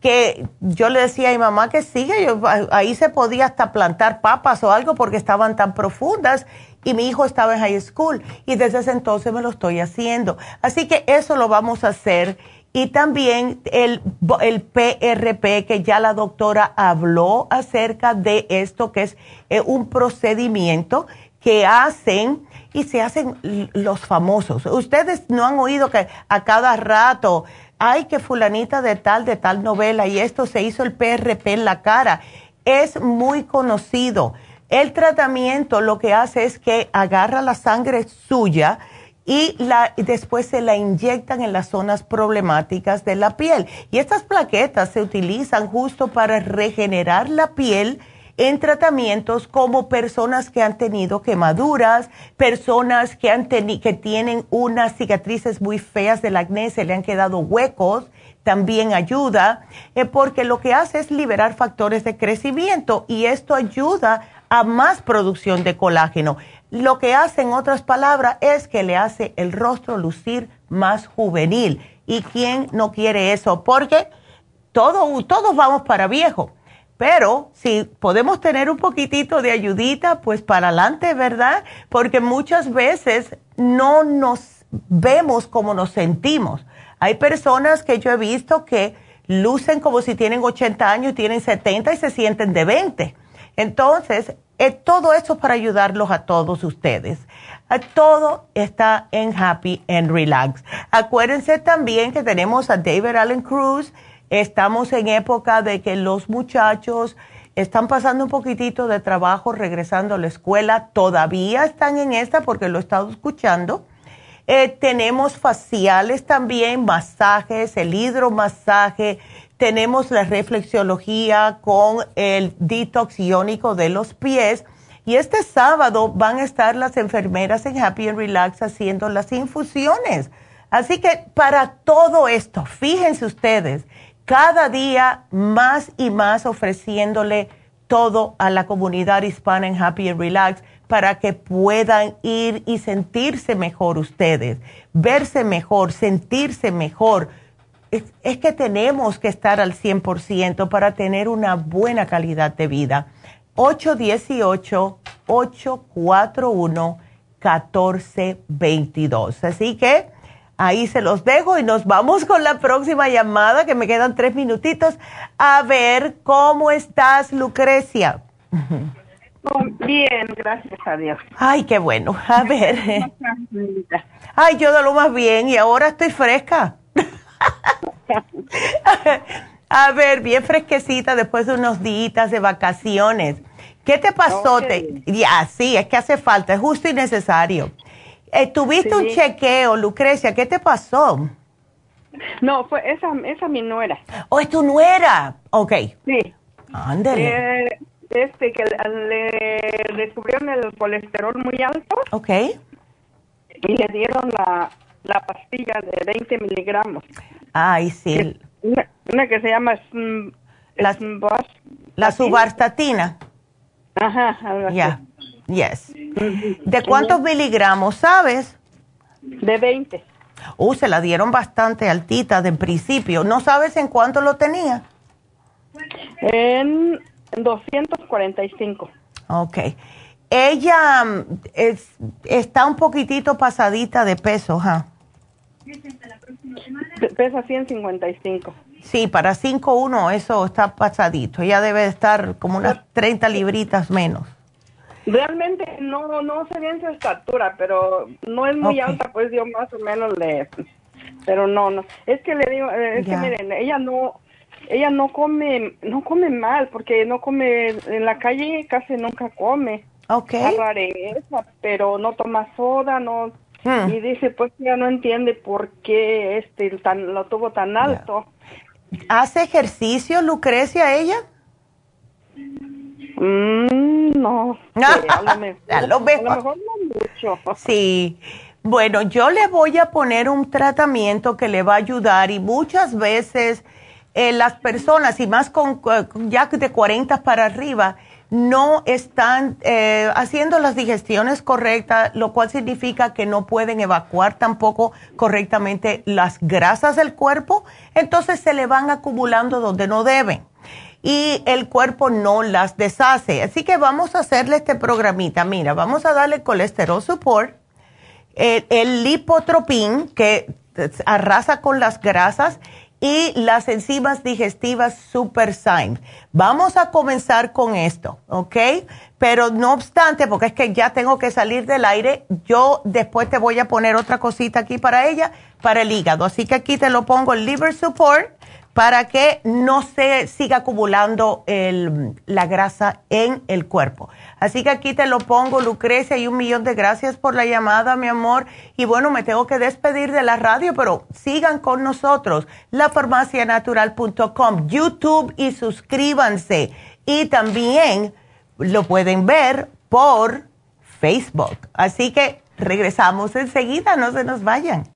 que yo le decía a mi mamá que sigue, ahí se podía hasta plantar papas o algo porque estaban tan profundas y mi hijo estaba en high school y desde ese entonces me lo estoy haciendo. Así que eso lo vamos a hacer y también el, el, PRP, que ya la doctora habló acerca de esto, que es eh, un procedimiento que hacen y se hacen los famosos. Ustedes no han oído que a cada rato, ay, que fulanita de tal, de tal novela y esto se hizo el PRP en la cara. Es muy conocido. El tratamiento lo que hace es que agarra la sangre suya, y la, después se la inyectan en las zonas problemáticas de la piel. Y estas plaquetas se utilizan justo para regenerar la piel en tratamientos como personas que han tenido quemaduras, personas que, han que tienen unas cicatrices muy feas del acné, se le han quedado huecos, también ayuda, eh, porque lo que hace es liberar factores de crecimiento y esto ayuda a más producción de colágeno. Lo que hace, en otras palabras, es que le hace el rostro lucir más juvenil. ¿Y quién no quiere eso? Porque todo, todos vamos para viejo. Pero si podemos tener un poquitito de ayudita, pues para adelante, ¿verdad? Porque muchas veces no nos vemos como nos sentimos. Hay personas que yo he visto que lucen como si tienen 80 años, tienen 70 y se sienten de 20. Entonces, eh, todo eso para ayudarlos a todos ustedes. todo está en Happy and Relax. Acuérdense también que tenemos a David Allen Cruz. Estamos en época de que los muchachos están pasando un poquitito de trabajo regresando a la escuela. Todavía están en esta porque lo he estado escuchando. Eh, tenemos faciales también, masajes, el hidromasaje tenemos la reflexología con el detox iónico de los pies. Y este sábado van a estar las enfermeras en Happy and Relax haciendo las infusiones. Así que para todo esto, fíjense ustedes, cada día más y más ofreciéndole todo a la comunidad hispana en Happy and Relax para que puedan ir y sentirse mejor ustedes, verse mejor, sentirse mejor es, que tenemos que estar al 100% para tener una buena calidad de vida. 818-841-1422. Así que ahí se los dejo y nos vamos con la próxima llamada, que me quedan tres minutitos, a ver cómo estás, Lucrecia. Bien, gracias a Dios. Ay, qué bueno. A ver. Ay, yo de lo más bien y ahora estoy fresca. A ver, bien fresquecita después de unos días de vacaciones. ¿Qué te pasó? ya, sí, es que hace falta, es justo y necesario. Eh, ¿Tuviste un chequeo, Lucrecia? ¿Qué te pasó? No, fue esa, esa mi nuera. ¿Oh, es tu nuera? Ok. Sí. Ándale. Eh, este, que le descubrieron el colesterol muy alto. Ok. Y le dieron la, la pastilla de 20 miligramos. Ay, sí. Una, que se llama la, la subarstatina. Ajá, algo Ya, yes. ¿De cuántos miligramos, sabes? De 20. Uh, se la dieron bastante altita de principio. ¿No sabes en cuánto lo tenía? En 245. Ok. Ella mm, es, está un poquitito pasadita de peso, ¿ja? Pesa 155. Sí, para 5'1 eso está pasadito. Ella debe estar como unas 30 libritas menos. Realmente no no sé bien su estatura, pero no es muy alta, pues yo más o menos le... Pero no, no. Es que le digo, eh, es que miren, ella no ella no come no come mal porque no come en la calle casi nunca come. Okay. Rareza, pero no toma soda, no Hmm. Y dice, pues ya no entiende por qué este tan, lo tuvo tan alto. ¿Hace ejercicio, Lucrecia, ella? Mm, no. a, lo mejor, no mucho. Sí. Bueno, yo le voy a poner un tratamiento que le va a ayudar y muchas veces eh, las personas, y más con ya de 40 para arriba, no están eh, haciendo las digestiones correctas, lo cual significa que no pueden evacuar tampoco correctamente las grasas del cuerpo, entonces se le van acumulando donde no deben y el cuerpo no las deshace. Así que vamos a hacerle este programita. Mira, vamos a darle colesterol support, el, el lipotropín que arrasa con las grasas y las enzimas digestivas Super Syme. Vamos a comenzar con esto, ¿ok? Pero no obstante, porque es que ya tengo que salir del aire, yo después te voy a poner otra cosita aquí para ella, para el hígado. Así que aquí te lo pongo el liver support para que no se siga acumulando la grasa en el cuerpo. Así que aquí te lo pongo, Lucrecia, y un millón de gracias por la llamada, mi amor. Y bueno, me tengo que despedir de la radio, pero sigan con nosotros, lafarmacianatural.com, YouTube y suscríbanse. Y también lo pueden ver por Facebook. Así que regresamos enseguida, no se nos vayan.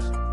podcast.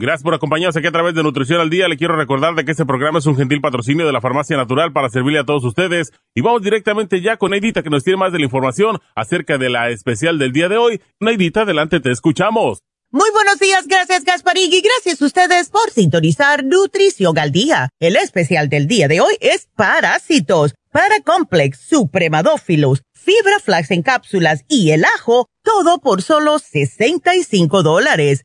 Gracias por acompañarnos aquí a través de Nutrición al Día. Le quiero recordar de que este programa es un gentil patrocinio de la Farmacia Natural para servirle a todos ustedes. Y vamos directamente ya con Neidita que nos tiene más de la información acerca de la especial del día de hoy. Neidita, adelante, te escuchamos. Muy buenos días, gracias Gasparín y gracias a ustedes por sintonizar Nutrición al Día. El especial del día de hoy es Parásitos, Paracomplex, Supremadófilos, Fibra Flax en cápsulas y el ajo, todo por solo 65 dólares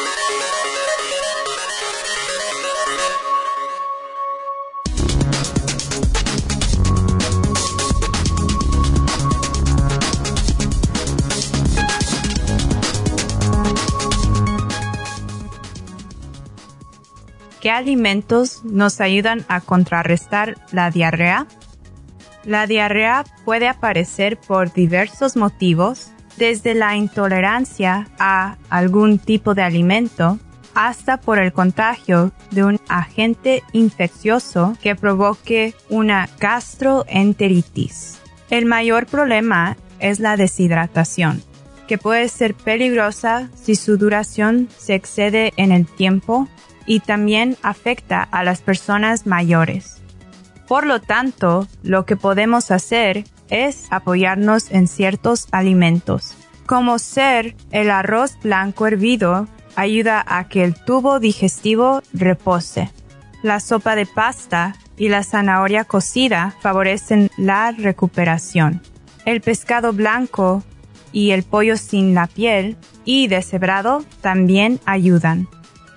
¿Qué alimentos nos ayudan a contrarrestar la diarrea? La diarrea puede aparecer por diversos motivos, desde la intolerancia a algún tipo de alimento hasta por el contagio de un agente infeccioso que provoque una gastroenteritis. El mayor problema es la deshidratación, que puede ser peligrosa si su duración se excede en el tiempo y también afecta a las personas mayores. Por lo tanto, lo que podemos hacer es apoyarnos en ciertos alimentos, como ser el arroz blanco hervido ayuda a que el tubo digestivo repose. La sopa de pasta y la zanahoria cocida favorecen la recuperación. El pescado blanco y el pollo sin la piel y deshebrado también ayudan.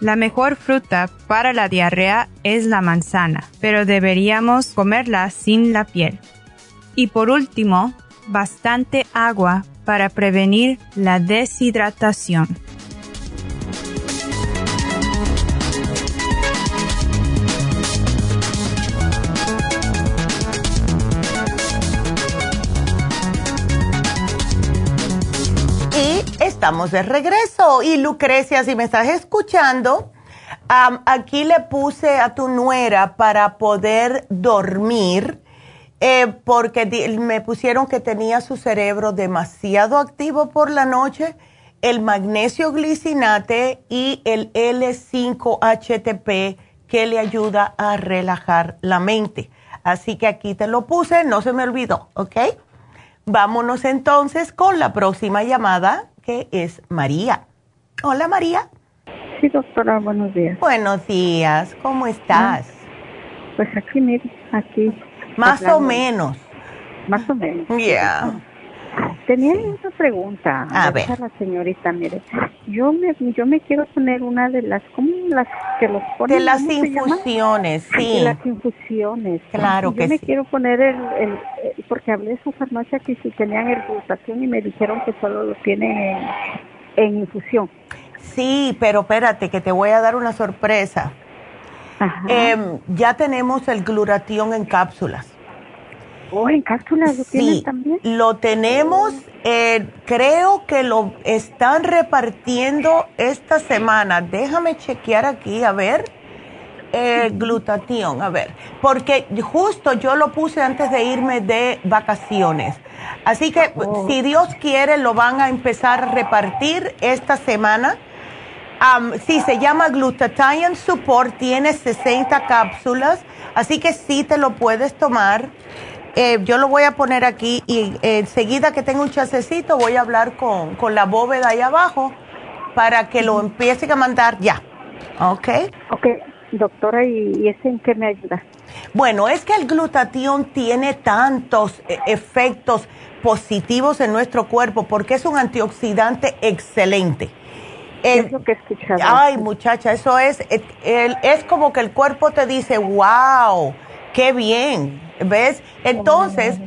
La mejor fruta para la diarrea es la manzana, pero deberíamos comerla sin la piel. Y por último, bastante agua para prevenir la deshidratación. Estamos de regreso. Y Lucrecia, si me estás escuchando, aquí le puse a tu nuera para poder dormir, eh, porque me pusieron que tenía su cerebro demasiado activo por la noche, el magnesio glicinate y el L5-HTP que le ayuda a relajar la mente. Así que aquí te lo puse, no se me olvidó, ¿ok? Vámonos entonces con la próxima llamada, que es María. Hola María. Sí, doctora, buenos días. Buenos días, ¿cómo estás? Pues aquí, mire, aquí. Más o menos. Más o menos. Ya. Tenía una pregunta A ver. la señorita, mire. Yo me, yo me quiero poner una de las, ¿cómo las que los ponen? De las infusiones, sí. De las infusiones. Claro Y que yo me sí. quiero poner el, el- el- porque hablé de su farmacia que si tenían el glutatión y me dijeron que solo lo tienen en, en infusión. Sí, pero espérate, que te voy a dar una sorpresa. Em, ya tenemos el glutatión en cápsulas. ¿O en cápsulas lo Sí, también? lo tenemos, eh, creo que lo están repartiendo esta semana. Déjame chequear aquí, a ver. Eh, glutatión, a ver, porque justo yo lo puse antes de irme de vacaciones. Así que si Dios quiere, lo van a empezar a repartir esta semana. Sí, se llama Glutathione Support, tiene 60 cápsulas, así que sí te lo puedes tomar. Eh, yo lo voy a poner aquí y eh, enseguida que tenga un chasecito voy a hablar con, con la bóveda ahí abajo para que lo empiecen a mandar ya. ¿Ok? Ok, doctora, ¿y, ese en qué me ayuda? Bueno, es que el glutatión tiene tantos eh, efectos positivos en nuestro cuerpo porque es un antioxidante excelente. es lo que he escuchado. Ay, muchacha, eso es, eh, el- es como que el cuerpo te dice, wow, qué bien, ¿ves? Entonces,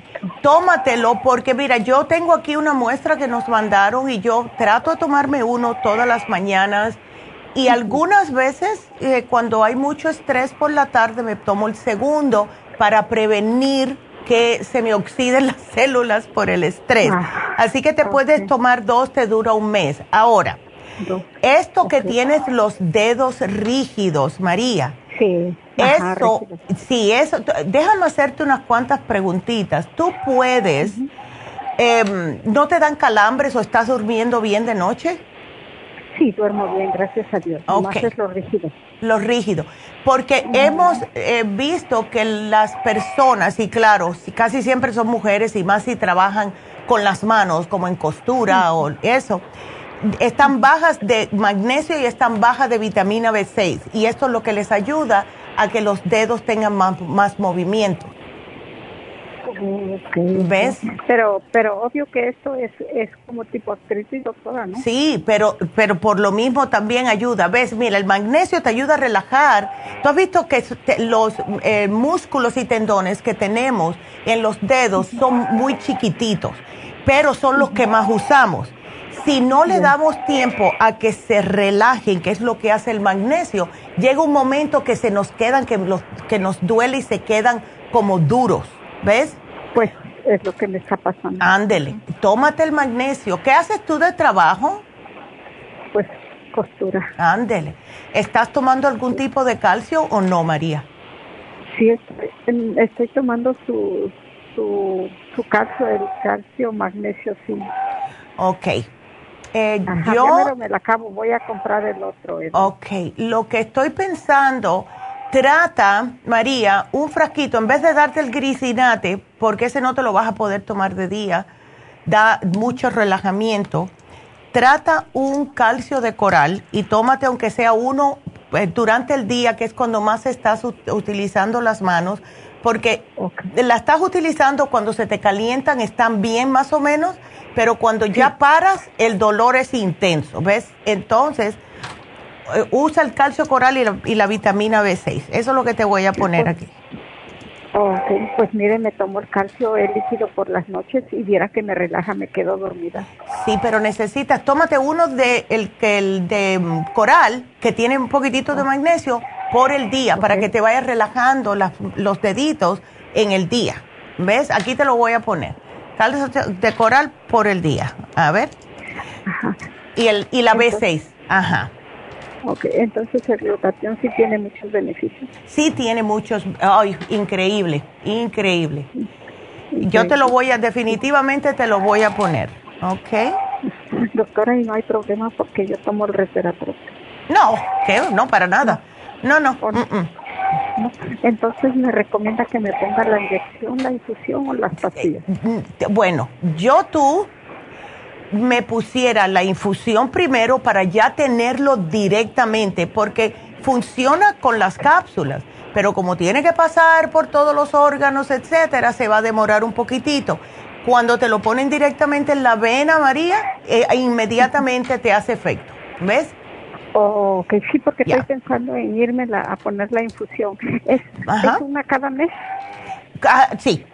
tómatelo porque mira, yo tengo aquí una muestra que nos mandaron y yo trato de tomarme uno todas las mañanas y algunas veces eh, cuando hay mucho estrés por la tarde me tomo el segundo para prevenir que se me oxiden las células por el estrés. Así que te puedes tomar dos, te dura un mes. Ahora, esto que tienes los dedos rígidos, María. Sí. Ajá, Eso, sí, eso. Déjame hacerte unas cuantas preguntitas. Tú puedes, em, ¿no te dan calambres o estás durmiendo bien de noche? Sí, duermo bien, gracias a Dios. Nomás Ok. es lo rígido. Lo rígido. Porque hemos eh, visto que las personas, y claro, si casi siempre son mujeres y más si trabajan con las manos, como en costura o eso, están bajas de magnesio y están bajas de vitamina B6. Y esto es lo que les ayuda a que los dedos tengan más, más movimiento. ¿Ves? Pero, pero obvio que esto es, es como tipo artritis, doctora, ¿no? Sí, pero, pero por lo mismo también ayuda. ¿Ves? Mira, el magnesio te ayuda a relajar. Tú has visto que los eh, músculos y tendones que tenemos en los dedos son muy chiquititos, pero son los que más usamos. Si no le damos tiempo a que se relajen, que es lo que hace el magnesio, llega un momento que se nos quedan, que, los, que nos duele y se quedan como duros. ¿Ves? Pues es lo que me está pasando. Ándele, tómate el magnesio. ¿Qué haces tú de trabajo? Pues costura. Ándele. ¿Estás tomando algún tipo de calcio o no, María? Sí, estoy tomando su, su, su calcio, el calcio, magnesio, sí. Ok. Eh, Ajá, yo, me la acabo, voy a comprar el otro. el- ok, lo que estoy pensando, trata, María, un frasquito, en vez de darte el grisinate, porque ese no te lo vas a poder tomar de día, da mucho relajamiento, trata un calcio de coral y tómate aunque sea uno eh, durante el día, que es cuando más estás ut- utilizando las manos, porque la estás utilizando cuando se te calientan, están bien más o menos, pero cuando ya paras, el dolor es intenso, ¿ves? Entonces, eh, usa el calcio coral y la, y la vitamina B6. Eso es lo que te voy a poner aquí. Ok, pues mire, me tomo el calcio, el líquido por las noches y viera que me relaja, me quedo dormida. Sí, pero necesitas, tómate uno de el, que el de mm, coral, que tiene un poquitito de magnesio, por el día, para que te vayas relajando las- los deditos en el día. ¿Ves? Aquí te lo voy a poner. Calcio de coral por el día. A ver. Y, el, y la B6. Ajá. Ok, entonces el glutatión sí tiene muchos beneficios. Sí tiene muchos, ay, increíble, increíble. Yo te lo voy a, definitivamente te lo voy a poner, ¿ok? Doctora, y no hay problema porque yo tomo el resveratrol. No, ¿qué? No, para nada. No, no. Entonces me recomienda que me ponga la inyección, la infusión o las pastillas. Bueno, yo tú me pusiera la infusión primero para ya tenerlo directamente, porque funciona con las cápsulas, pero como tiene que pasar por todos los órganos, etcétera, se va a demorar un poquitito. Cuando te lo ponen directamente en la vena, María, eh, inmediatamente te hace efecto. ¿Ves? Ok, sí, porque estoy pensando en irme a poner la infusión. ¿Es, una cada mes? Ah, sí.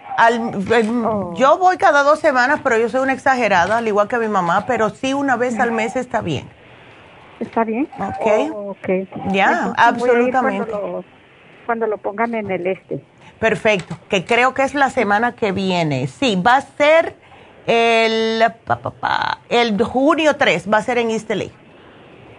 Oh. Yo voy cada dos semanas, pero yo soy una exagerada, al igual que mi mamá, pero sí una vez al mes está bien. ¿Está bien? Ok. Oh, okay. Ya, absolutamente. Cuando lo, pongan en el este. Perfecto, que creo que es la semana que viene. Sí, va a ser el, el junio 3, va a ser en East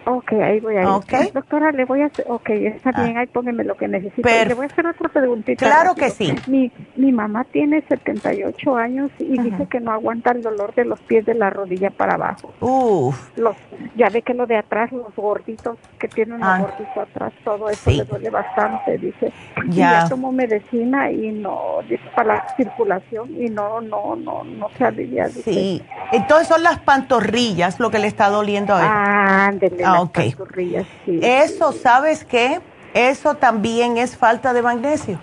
Ok, ahí voy a ir. Okay. Doctora, le voy a hacer, ok, está ah. bien, ahí póngeme lo que necesito. Le voy a hacer otra preguntita. Claro que sí. Mi, mi mamá tiene 78 años y dice que no aguanta el dolor de los pies de la rodilla para abajo. Uf. Los, ya ve que lo de atrás, los gorditos que tienen un ah. gordito atrás, todo eso le duele bastante, dice. Ya. ya tomo medicina y no, dice, para la circulación y no, no, no, no se alivia. Sí. Entonces son las pantorrillas lo que le está doliendo a él. Ah, ándele. Ah, ok. Eso, ¿sabes qué? Eso también es falta de magnesio.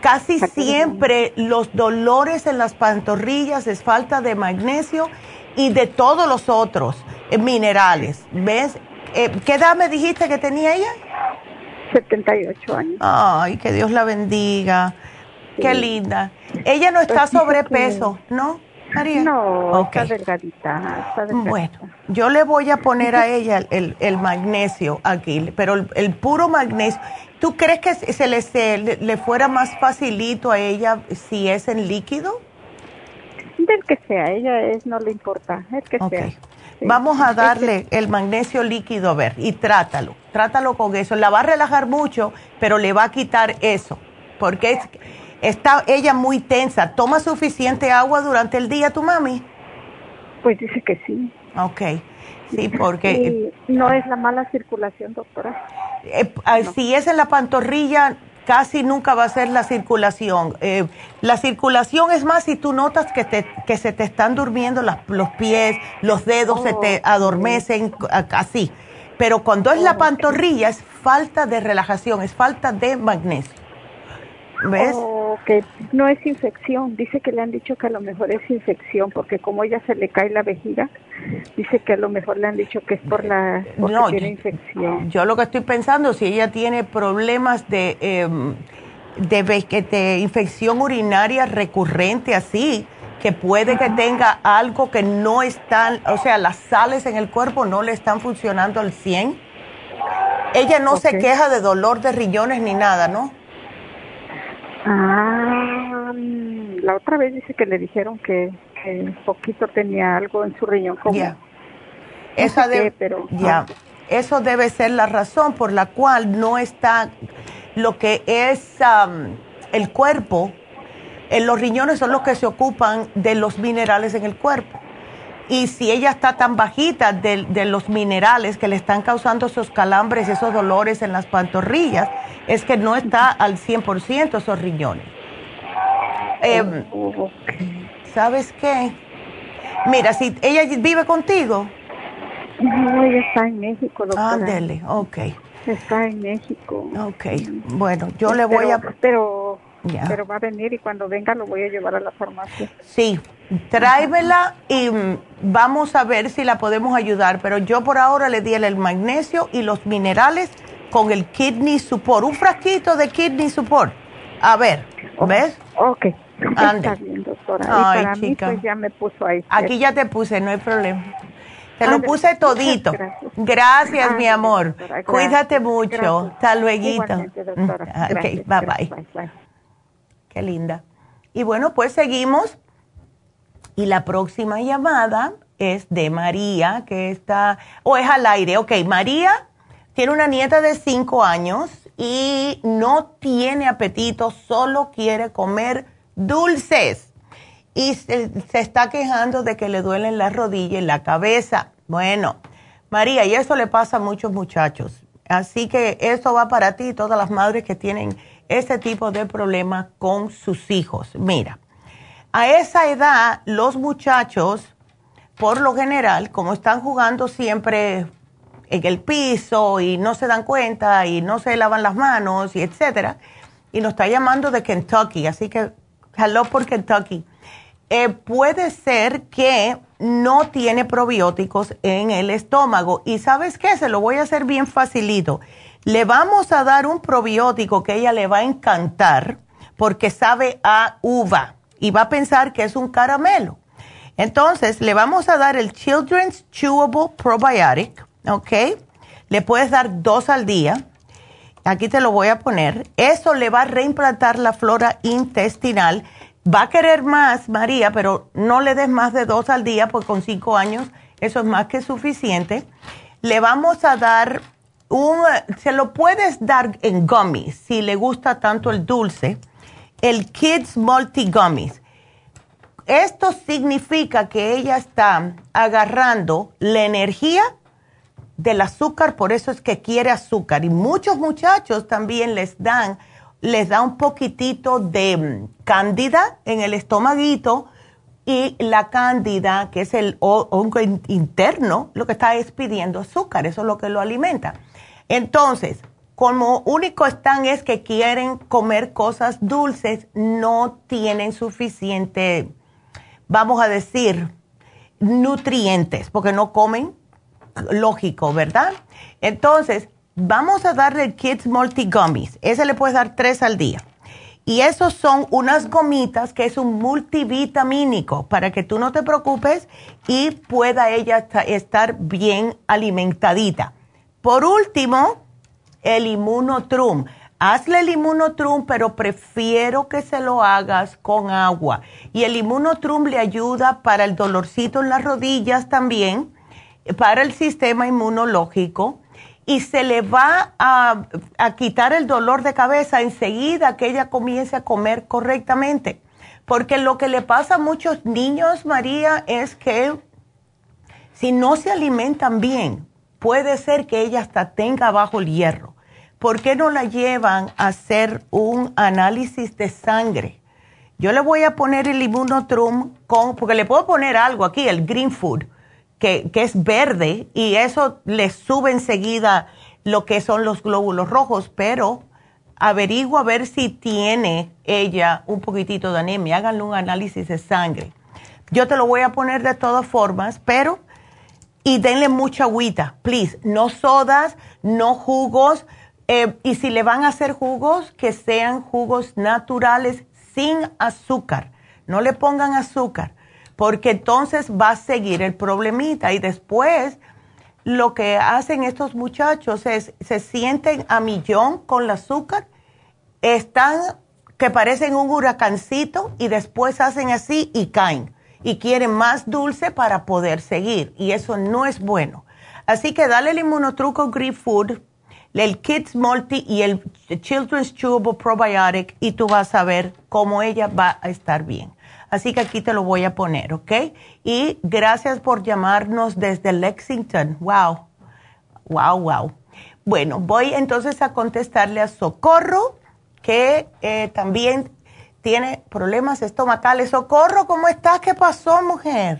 Casi siempre los dolores en las pantorrillas es falta de magnesio y de todos los otros eh, minerales. ¿Ves? Eh, ¿Qué edad me dijiste que tenía ella? 78 años. Ay, que Dios la bendiga. Qué linda. Ella no está pues sobrepeso, ¿no? No, está, delgadita, Bueno, yo le voy a poner a ella el, magnesio aquí, pero el, puro magnesio. ¿Tú crees que se le, le, fuera más facilito a ella si es en líquido? Del que sea, ella es, no le importa, el que sea. Vamos a darle el magnesio líquido a ver y trátalo, trátalo con eso. La va a relajar mucho, pero le va a quitar eso, porque es Está ella muy tensa. ¿Toma suficiente agua durante el día tu mami? Pues dice que sí. Ok. Sí, porque... no es la mala circulación, doctora. Eh, ah, si es en la pantorrilla, casi nunca va a ser la circulación. Eh, la circulación es más si tú notas que, te, que se te están durmiendo los pies, los dedos se te oh, adormecen, así. Pero cuando es la oh, pantorrilla es falta de relajación, es falta de magnesio. ¿Ves? Oh, que no es infección. Dice que le han dicho que a lo mejor es infección porque como ella se le cae la vejiga, dice que a lo mejor le han dicho que es por la no, tiene infección. Yo lo que estoy pensando, si ella tiene problemas de, eh, de, de infección urinaria recurrente así, que puede que tenga algo que no están, o sea, las sales en el cuerpo no le están funcionando al 100. Ella no se queja de dolor de riñones ni nada, ¿no? Ah, la otra vez dice que le dijeron que, un poquito tenía algo en su riñón como Esa pero ya. Eso debe ser la razón por la cual no está lo que es el cuerpo. En los riñones son los que se ocupan de los minerales en el cuerpo. Y si ella está tan bajita de, de, los minerales que le están causando esos calambres, esos dolores en las pantorrillas, es que no está al 100% esos riñones. Em, ¿Sabes qué? Mira, si ella vive contigo. No, ella está en México, doctora. Ándele, ok. Está en México. Ok, bueno, yo le voy a... Pero, pero va a venir y cuando venga lo voy a llevar a la farmacia. Sí, tráemela y mm, vamos a ver si la podemos ayudar. Pero yo por ahora le di el magnesio y los minerales con el kidney support, un frasquito de kidney support. A ver, ¿ves? Ok. Está bien, doctora. Ay, y para chica. Mí, pues ya me puso ahí. Aquí ya te puse, no hay problema. Te lo puse todito. Gracias, mi amor. Cuídate mucho. Hasta luego. Ok, bye, bye bye. Qué linda. Y bueno, pues seguimos. Y la próxima llamada es de María, que está, o es al aire. Ok, María tiene una nieta de 5 años y no tiene apetito, solo quiere comer dulces. Y se, está quejando de que le duelen las rodillas y la cabeza. Bueno, María, y eso le pasa a muchos muchachos. Así que eso va para ti, todas las madres que tienen este tipo de problemas con sus hijos. Mira, a esa edad los muchachos, por lo general, como están jugando siempre en el piso y no se dan cuenta y no se lavan las manos y etcétera, y nos está llamando de Kentucky, así que hello por Kentucky. Eh, puede ser que no tiene probióticos en el estómago. Y sabes qué, se lo voy a hacer bien facilito. Le vamos a dar un probiótico que ella le va a encantar porque sabe a uva y va a pensar que es un caramelo. Entonces, le vamos a dar el Children's Chewable Probiotic, ¿ok? Le puedes dar dos al día. Aquí te lo voy a poner. Eso le va a reimplantar la flora intestinal Va a querer más, María, pero no le des más de dos al día, porque con cinco años eso es más que suficiente. Le vamos a dar un, se lo puedes dar en gummies, si le gusta tanto el dulce, el Kids Multi Gummies. Esto significa que ella está agarrando la energía del azúcar, por eso es que quiere azúcar. Y muchos muchachos también les dan les da un poquitito de mm, cándida en el estomaguito y la cándida, que es el hongo interno, lo que está es pidiendo azúcar, eso es lo que lo alimenta. Entonces, como único están es que quieren comer cosas dulces, no tienen suficiente, vamos a decir, nutrientes, porque no comen, lógico, ¿verdad? Entonces, vamos a darle Kids Multi Gummies. Ese le puedes dar tres al día. Y esos son unas gomitas que es un multivitamínico para que tú no te preocupes y pueda ella estar bien alimentadita. Por último, el Inmunotrum. Hazle el Inmunotrum, pero prefiero que se lo hagas con agua. Y el Inmunotrum le ayuda para el dolorcito en las rodillas también, para el sistema inmunológico y se le va a, quitar el dolor de cabeza enseguida que ella comience a comer correctamente. Porque lo que le pasa a muchos niños, María, es que si no se alimentan bien, puede ser que ella hasta tenga bajo el hierro. ¿Por qué no la llevan a hacer un análisis de sangre? Yo le voy a poner el inmunotrum con, porque le puedo poner algo aquí, el green food que, es verde y eso le sube enseguida lo que son los glóbulos rojos, pero averigua a ver si tiene ella un poquitito de anemia, háganle un análisis de sangre. Yo te lo voy a poner de todas formas, pero y denle mucha agüita, please, no sodas, no jugos, eh, y si le van a hacer jugos, que sean jugos naturales sin azúcar, no le pongan azúcar porque entonces va a seguir el problemita. Y después lo que hacen estos muchachos es se sienten a millón con el azúcar, están que parecen un huracancito y después hacen así y caen y quieren más dulce para poder seguir y eso no es bueno. Así que dale el inmunotruco Green Food, el Kids Multi y el Children's Chewable Probiotic y tú vas a ver cómo ella va a estar bien. Así que aquí te lo voy a poner, ¿ok? Y gracias por llamarnos desde Lexington. Wow, wow, wow. Bueno, voy entonces a contestarle a Socorro, que eh, también tiene problemas estomacales. Socorro, ¿cómo estás? ¿Qué pasó, mujer?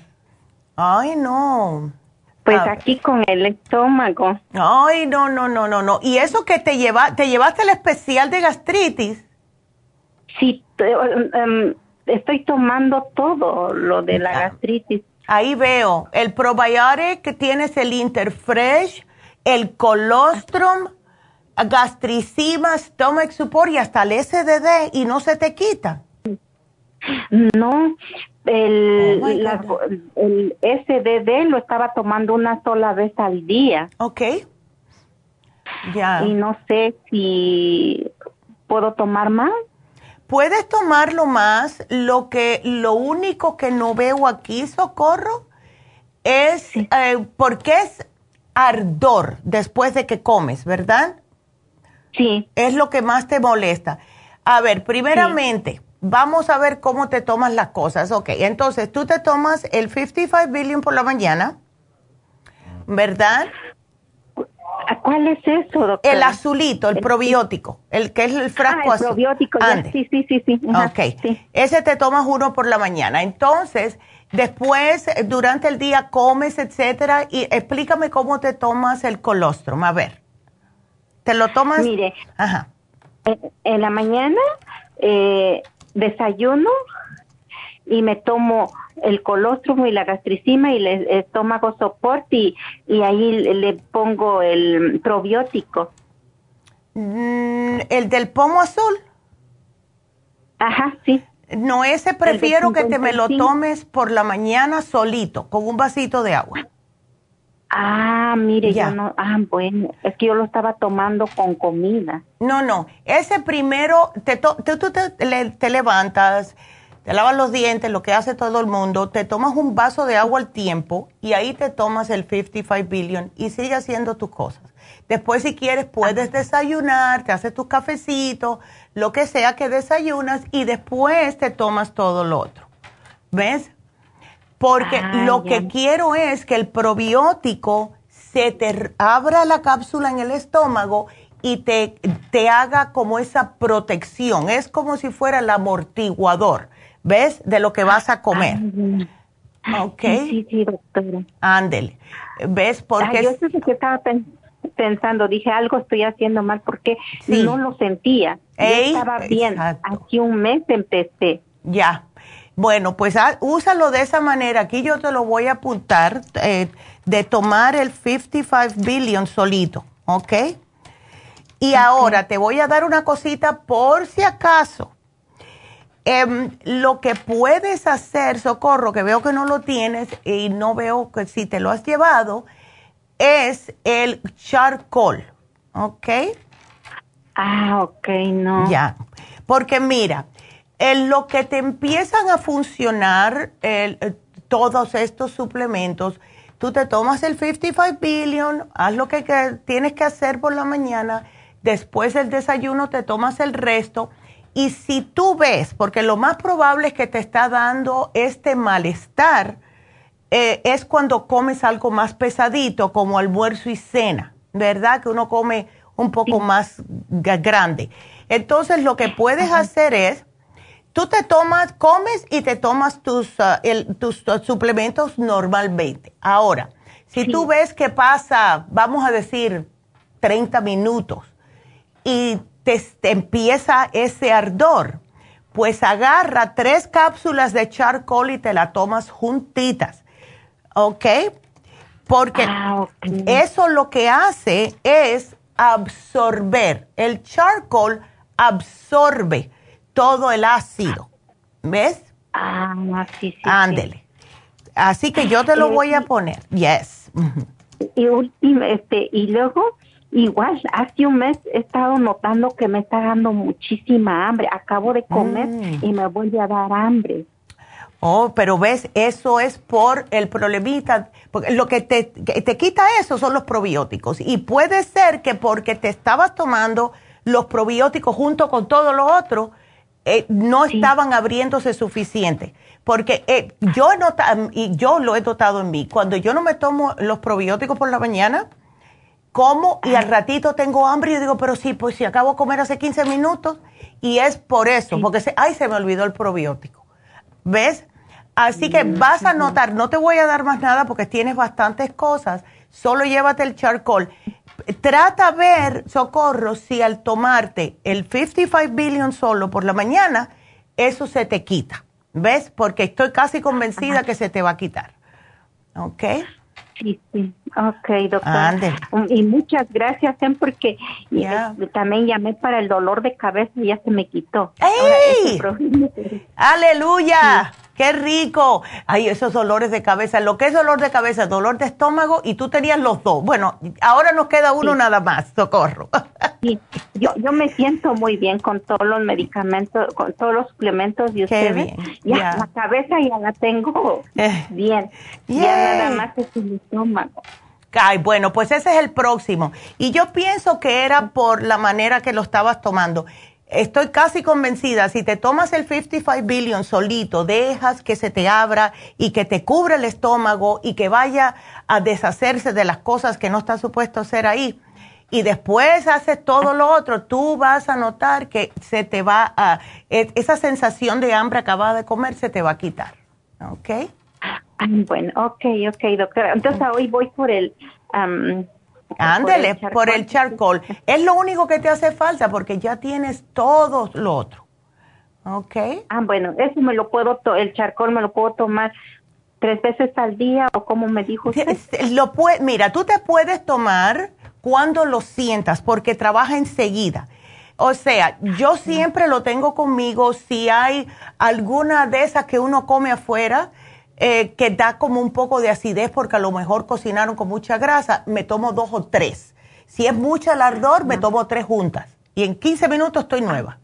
Ay, no. Pues aquí con el estómago. Ay, no, no, no, no, no. ¿Y eso que te lleva, te llevaste el especial de gastritis? Sí, um, estoy tomando todo lo de la gastritis. Ahí veo, el probiotic que tienes el Interfresh, el colostrum, gastricima, stomach support y hasta el SDD y no se te quita. No, el, oh el SDD lo estaba tomando una sola vez al día. Ok. Ya. Y no sé si puedo tomar más. Puedes tomarlo más. Lo que, lo único que no veo aquí, socorro, es eh, porque es ardor después de que comes, ¿verdad? Sí. Es lo que más te molesta. A ver, primeramente, vamos a ver cómo te tomas las cosas. Ok, entonces tú te tomas el 55 billion por la mañana, ¿verdad? ¿Cuál es eso, doctor? El azulito, el, probiótico, el que es el frasco ah, el probiótico, sí, sí, sí, sí. ok, ese te tomas uno por la mañana. Entonces, después, durante el día comes, etcétera, y explícame cómo te tomas el colostrum, a ver. ¿Te lo tomas? Mire, Ajá. En, la mañana eh, desayuno y me tomo el colostrum y la gastricima y el estómago soporte y, ahí le pongo el probiótico. Mm, ¿El del pomo azul? Ajá, sí. No, ese prefiero que te me lo tomes por la mañana solito, con un vasito de agua. Ah, mire, ya no, ah, bueno, es que yo lo estaba tomando con comida. No, no, ese primero, te, tú te levantas, te lavas los dientes, lo que hace todo el mundo, te tomas un vaso de agua al tiempo y ahí te tomas el 55 billion y sigue haciendo tus cosas. Después, si quieres, puedes desayunar, te haces tus cafecitos, lo que sea que desayunas y después te tomas todo lo otro. ¿Ves? Porque ah, lo que quiero es que el probiótico se te abra la cápsula en el estómago y te, te haga como esa protección. Es como si fuera el amortiguador ¿ves? De lo que vas a comer. Ah, ok. Sí, sí, doctora. Ándele. ¿Ves? Porque... yo sé que estaba pensando, dije, algo estoy haciendo mal porque no lo sentía. estaba bien. Aquí un mes empecé. Ya. Bueno, pues ah, úsalo de esa manera. Aquí yo te lo voy a apuntar eh, de tomar el 55 billion solito, ¿ok? Y ahora te voy a dar una cosita por si acaso Em, lo que puedes hacer, Socorro, que veo que no lo tienes y no veo que si te lo has llevado, es el charcoal, ¿ok? Ah, ok, no. Ya, porque mira, en lo que te empiezan a funcionar eh, todos estos suplementos, tú te tomas el 55 billion, haz lo que tienes que hacer por la mañana, después del desayuno te tomas el resto y si tú ves, porque lo más probable es que te está dando este malestar, eh, es cuando comes algo más pesadito, como almuerzo y cena, ¿verdad? Que uno come un poco más grande. Entonces, lo que puedes hacer es, tú te tomas, comes y te tomas tus, uh, tus uh, suplementos normalmente. Ahora, si tú ves que pasa, vamos a decir, 30 minutos y te, empieza ese ardor, pues agarra tres cápsulas de charcoal y te la tomas juntitas, ¿ok? Porque ah, eso lo que hace es absorber, el charcoal absorbe todo el ácido, ¿ves? Ah, sí, sí. Ándele. Así que yo te lo voy a poner, yes. Y, este, y luego Igual, hace un mes he estado notando que me está dando muchísima hambre. Acabo de comer mm. y me vuelve a dar hambre. Oh, pero ves, eso es por el problemita, porque lo que te, te quita eso son los probióticos. Y puede ser que porque te estabas tomando los probióticos junto con todo lo otro, eh, no estaban abriéndose suficiente. Porque eh, yo, he notado, y yo lo he notado en mí, cuando yo no me tomo los probióticos por la mañana, como y al ratito tengo hambre y yo digo, pero sí, pues si acabo de comer hace 15 minutos y es por eso, porque se, ay, se me olvidó el probiótico. ¿Ves? Así que mm, vas a notar, no te voy a dar más nada porque tienes bastantes cosas, solo llévate el charcoal. Trata ver, socorro, si al tomarte el 55 billion solo por la mañana, eso se te quita. ¿Ves? Porque estoy casi convencida que se te va a quitar. ¿Ok? Sí, sí. Ok, doctor. Y muchas gracias, ¿eh? porque este, también llamé para el dolor de cabeza y ya se me quitó. ¡Ey! ¡Aleluya! ¡Qué rico! Ay, esos dolores de cabeza. Lo que es dolor de cabeza, dolor de estómago, y tú tenías los dos. Bueno, ahora nos queda uno nada más, socorro. Sí, yo, yo me siento muy bien con todos los medicamentos, con todos los suplementos de ustedes. Ya, la cabeza ya la tengo eh. bien. Ya nada más es el estómago. Ay, bueno, pues ese es el próximo. Y yo pienso que era por la manera que lo estabas tomando. Estoy casi convencida, si te tomas el 55 billion solito, dejas que se te abra y que te cubra el estómago y que vaya a deshacerse de las cosas que no está supuesto hacer ahí, y después haces todo lo otro, tú vas a notar que se te va a, esa sensación de hambre acabada de comer se te va a quitar. ¿Ok? Bueno, ok, ok, doctora. Entonces hoy voy por el... Ándele, por el charcoal. Es lo único que te hace falta porque ya tienes todo lo otro. ¿Ok? Ah, bueno, eso me lo puedo, el charcoal me lo puedo tomar tres veces al día o como me dijo usted. Lo puede, mira, tú te puedes tomar cuando lo sientas porque trabaja enseguida. O sea, yo siempre lo tengo conmigo si hay alguna de esas que uno come afuera eh, que da como un poco de acidez porque a lo mejor cocinaron con mucha grasa, me tomo dos o tres. Si es mucho el ardor, me tomo tres juntas. Y en 15 minutos estoy nueva.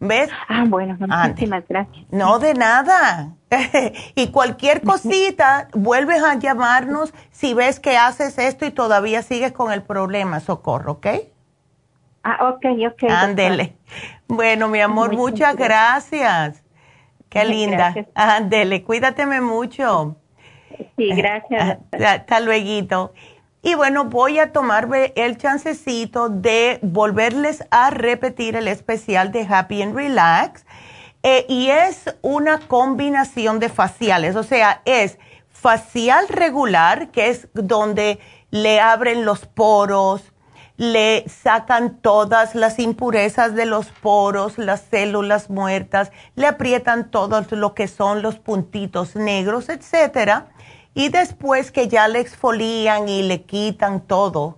¿Ves? Ah, bueno, muchísimas gracias. No, de nada. y cualquier cosita, vuelves a llamarnos si ves que haces esto y todavía sigues con el problema, socorro, ¿ok? Ah, ok, ok. Ándele. Bueno, mi amor, muchas gracias. Qué linda. Ándele, cuídateme mucho. Sí, gracias. Hasta luego. Y bueno, voy a tomarme el chancecito de volverles a repetir el especial de Happy and Relax. Eh, y es una combinación de faciales, o sea, es facial regular, que es donde le abren los poros, le sacan todas las impurezas de los poros, las células muertas, le aprietan todo lo que son los puntitos negros, etcétera. Y después que ya le exfolian y le quitan todo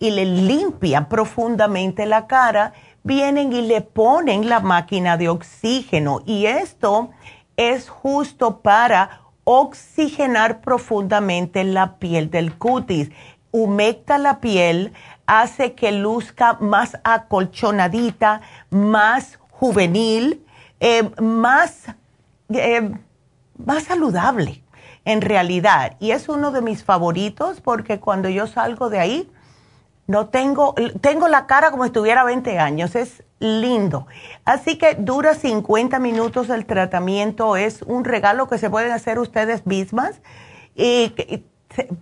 y le limpian profundamente la cara, vienen y le ponen la máquina de oxígeno. Y esto es justo para oxigenar profundamente la piel del cutis. Humecta la piel, hace que luzca más acolchonadita, más juvenil, eh, más, eh, más saludable en realidad. Y es uno de mis favoritos porque cuando yo salgo de ahí, no tengo, tengo la cara como si tuviera 20 años, es lindo. Así que dura 50 minutos el tratamiento, es un regalo que se pueden hacer ustedes mismas y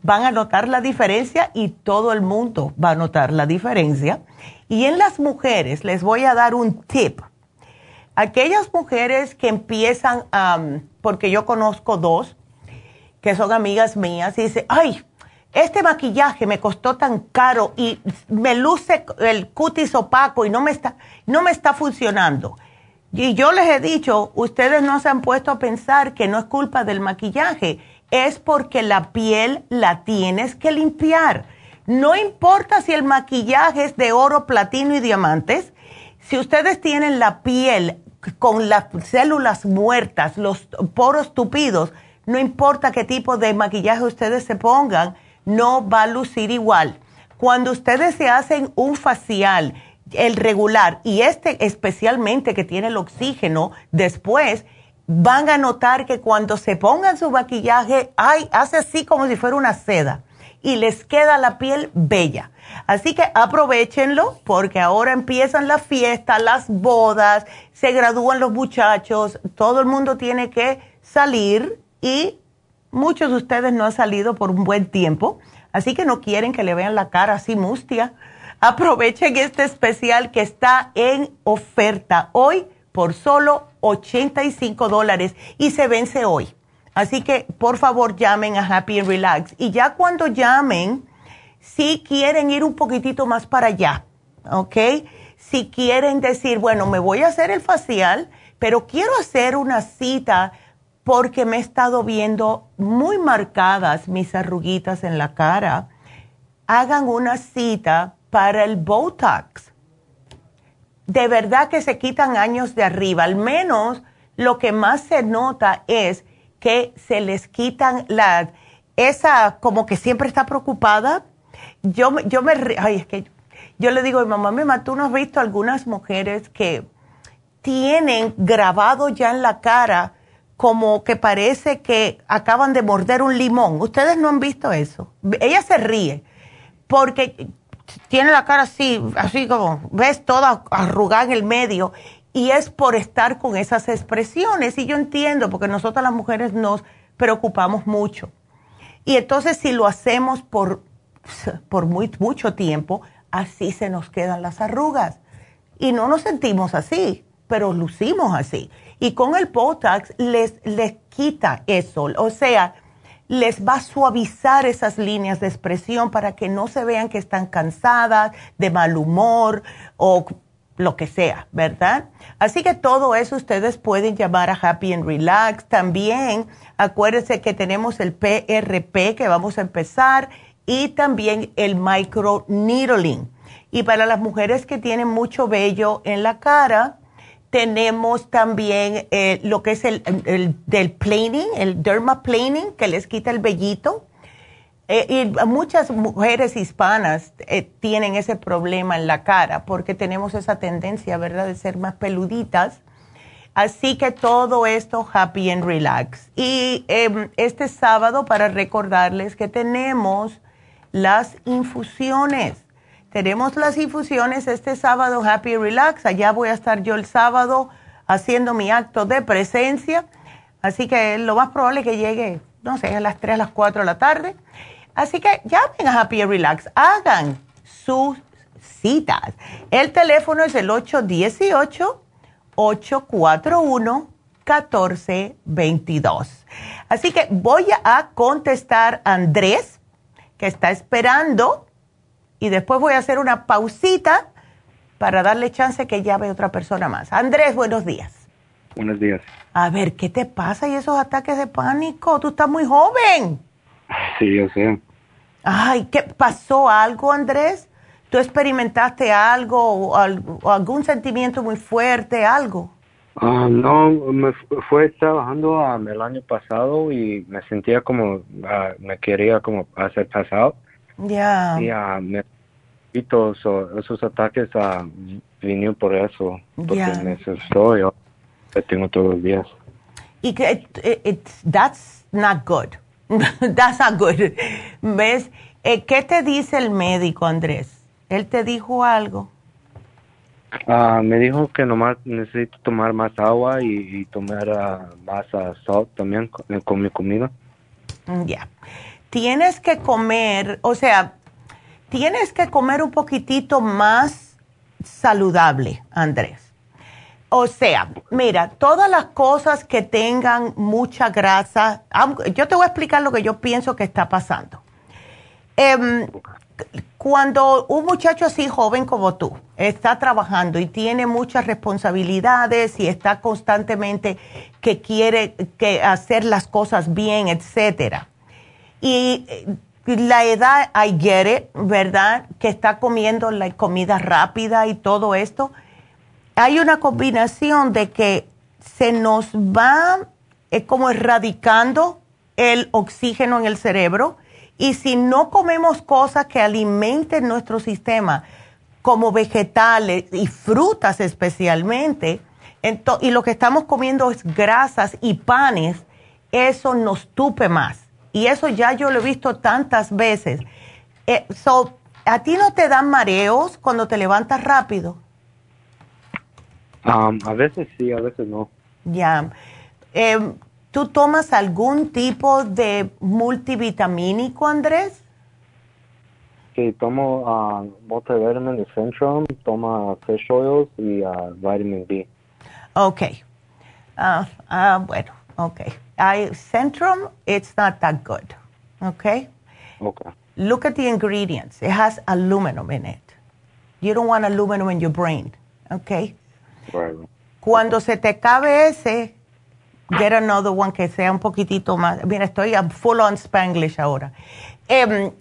van a notar la diferencia y todo el mundo va a notar la diferencia. Y en las mujeres les voy a dar un tip. Aquellas mujeres que empiezan, porque yo conozco dos que son amigas mías y dicen, ay, este maquillaje me costó tan caro y me luce el cutis opaco y no me está, no me está funcionando. Y yo les he dicho, ustedes no se han puesto a pensar que no es culpa del maquillaje es porque la piel la tienes que limpiar. No importa si el maquillaje es de oro, platino y diamantes, si ustedes tienen la piel con las células muertas, los poros tupidos, no importa qué tipo de maquillaje ustedes se pongan, no va a lucir igual. Cuando ustedes se hacen un facial, el regular, y este especialmente que tiene el oxígeno, después van a notar que cuando se pongan su maquillaje, ay, hace así como si fuera una seda y les queda la piel bella. Así que aprovechenlo porque ahora empiezan las fiestas, las bodas, se gradúan los muchachos, todo el mundo tiene que salir y muchos de ustedes no han salido por un buen tiempo, así que no quieren que le vean la cara así mustia. Aprovechen este especial que está en oferta hoy por solo 85 dólares y se vence hoy. Así que por favor llamen a Happy and Relax. Y ya cuando llamen, si quieren ir un poquitito más para allá, ¿ok? Si quieren decir, bueno, me voy a hacer el facial, pero quiero hacer una cita porque me he estado viendo muy marcadas mis arruguitas en la cara, hagan una cita para el Botox de verdad que se quitan años de arriba. Al menos lo que más se nota es que se les quitan la, esa como que siempre está preocupada. Yo, yo me, ay, es que yo le digo mamá, mamá, tú no has visto algunas mujeres que tienen grabado ya en la cara como que parece que acaban de morder un limón. Ustedes no han visto eso. Ella se ríe porque tiene la cara así, así como, ves, toda arrugada en el medio, y es por estar con esas expresiones. Y yo entiendo, porque nosotras las mujeres nos preocupamos mucho. Y entonces si lo hacemos por, por muy, mucho tiempo, así se nos quedan las arrugas. Y no nos sentimos así, pero lucimos así. Y con el Botox les, les quita eso. O sea, les va a suavizar esas líneas de expresión para que no se vean que están cansadas, de mal humor o lo que sea, ¿verdad? Así que todo eso ustedes pueden llamar a Happy and Relax. También acuérdense que tenemos el PRP que vamos a empezar y también el micro needling. Y para las mujeres que tienen mucho vello en la cara, tenemos también eh, lo que es el, del planing, el dermaplaning, que les quita el vellito. Eh, y muchas mujeres hispanas eh, tienen ese problema en la cara porque tenemos esa tendencia, ¿verdad?, de ser más peluditas. Así que todo esto happy and relax. Y em, este sábado, para recordarles que tenemos las infusiones tenemos las infusiones este sábado, Happy Relax. Allá voy a estar yo el sábado haciendo mi acto de presencia. Así que lo más probable es que llegue, no sé, a las 3, a las 4 de la tarde. Así que llamen a Happy Relax, hagan sus citas. El teléfono es el 818-841-1422. Así que voy a contestar a Andrés, que está esperando y después voy a hacer una pausita para darle chance que llame otra persona más. Andrés, buenos días. Buenos días. A ver, ¿qué te pasa y esos ataques de pánico? Tú estás muy joven. Sí, yo sé. Ay, ¿qué pasó algo, Andrés? ¿Tú experimentaste algo o, algún sentimiento muy fuerte, algo? Ah, no, me fue trabajando el año pasado y me sentía como, ah, me quería como hacer pasado. Ya. Y uh, me todos esos ataques uh, vinieron por eso, porque me asustó yo tengo todos los días. Y que that's not good. that's not good. ¿Ves? Eh, ¿Qué te dice el médico, Andrés? ¿Él te dijo algo? Uh, me dijo que nomás necesito tomar más agua y, tomar más sal también con, mi comida. Ya tienes que comer, o sea, tienes que comer un poquitito más saludable, Andrés. O sea, mira, todas las cosas que tengan mucha grasa, yo te voy a explicar lo que yo pienso que está pasando. Em, cuando un muchacho así joven como tú está trabajando y tiene muchas responsabilidades y está constantemente que quiere que hacer las cosas bien, etcétera, y eh, la edad, I get ¿verdad? Que está comiendo la comida rápida y todo esto. Hay una combinación de que se nos va es como erradicando el oxígeno en el cerebro y si no comemos cosas que alimenten nuestro sistema, como vegetales y frutas especialmente, y lo que estamos comiendo es grasas y panes, eso nos tupe más. Y eso ya yo lo he visto tantas veces. Eh, ¿A ti no te dan mareos cuando te levantas rápido? Um, a veces sí, a veces no. Ya. Em, ¿Tú tomas algún tipo de multivitamínico, Andrés? Sí, tomo uh, multivitamin Centrum, tomo fish oils y uh, vitamin B. Ok. Ah, ah, bueno, ok. I, Centrum, it's not that good. Okay? Okay. Look at the ingredients. It has aluminum in it. You don't want aluminum in your brain. Okay? Right. Cuando se te cabe ese, get another one que sea un poquitito más. Mira, estoy full on Spanglish ahora. Um,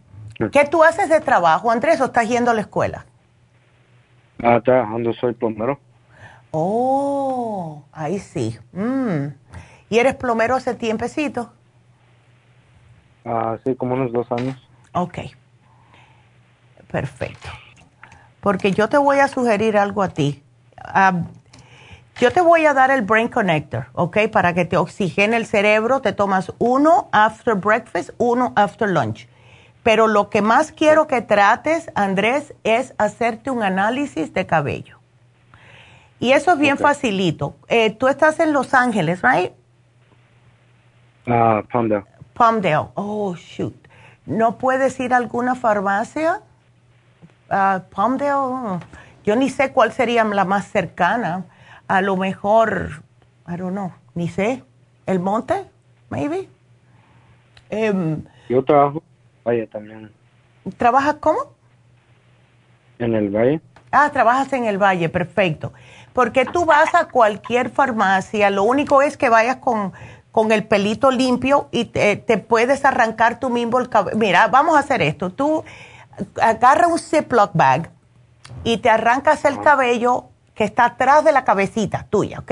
¿Qué tú haces de trabajo, Andrés, o estás yendo a la escuela? Ah, trabajando, soy plomero. Oh, ahí sí. Mm. ¿Y eres plomero hace tiempecito? Ah, sí, como unos dos años. Ok. Perfecto. Porque yo te voy a sugerir algo a ti. Ah, yo te voy a dar el Brain Connector, ¿ok? Para que te oxigene el cerebro. Te tomas uno after breakfast, uno after lunch. Pero lo que más quiero que trates, Andrés, es hacerte un análisis de cabello. Y eso es bien facilito. Eh, tú estás en Los Ángeles, ¿right? Ah, Palmdale. Palmdale. Oh, shoot. ¿No puedes ir a alguna farmacia uh, Palmdale, yo ni sé cuál sería la más cercana. A lo mejor, I don't know, ni sé. ¿El monte? Maybe. Em, yo trabajo Valle también. ¿Trabajas cómo? En el Valle. Ah, trabajas en el Valle, perfecto. Porque tú vas a cualquier farmacia, lo único es que vayas con, con el pelito limpio y te, puedes arrancar tú mismo el cabello. Mira, vamos a hacer esto. Tú agarra un Ziploc bag y te arrancas el cabello que está atrás de la cabecita tuya, ¿ok?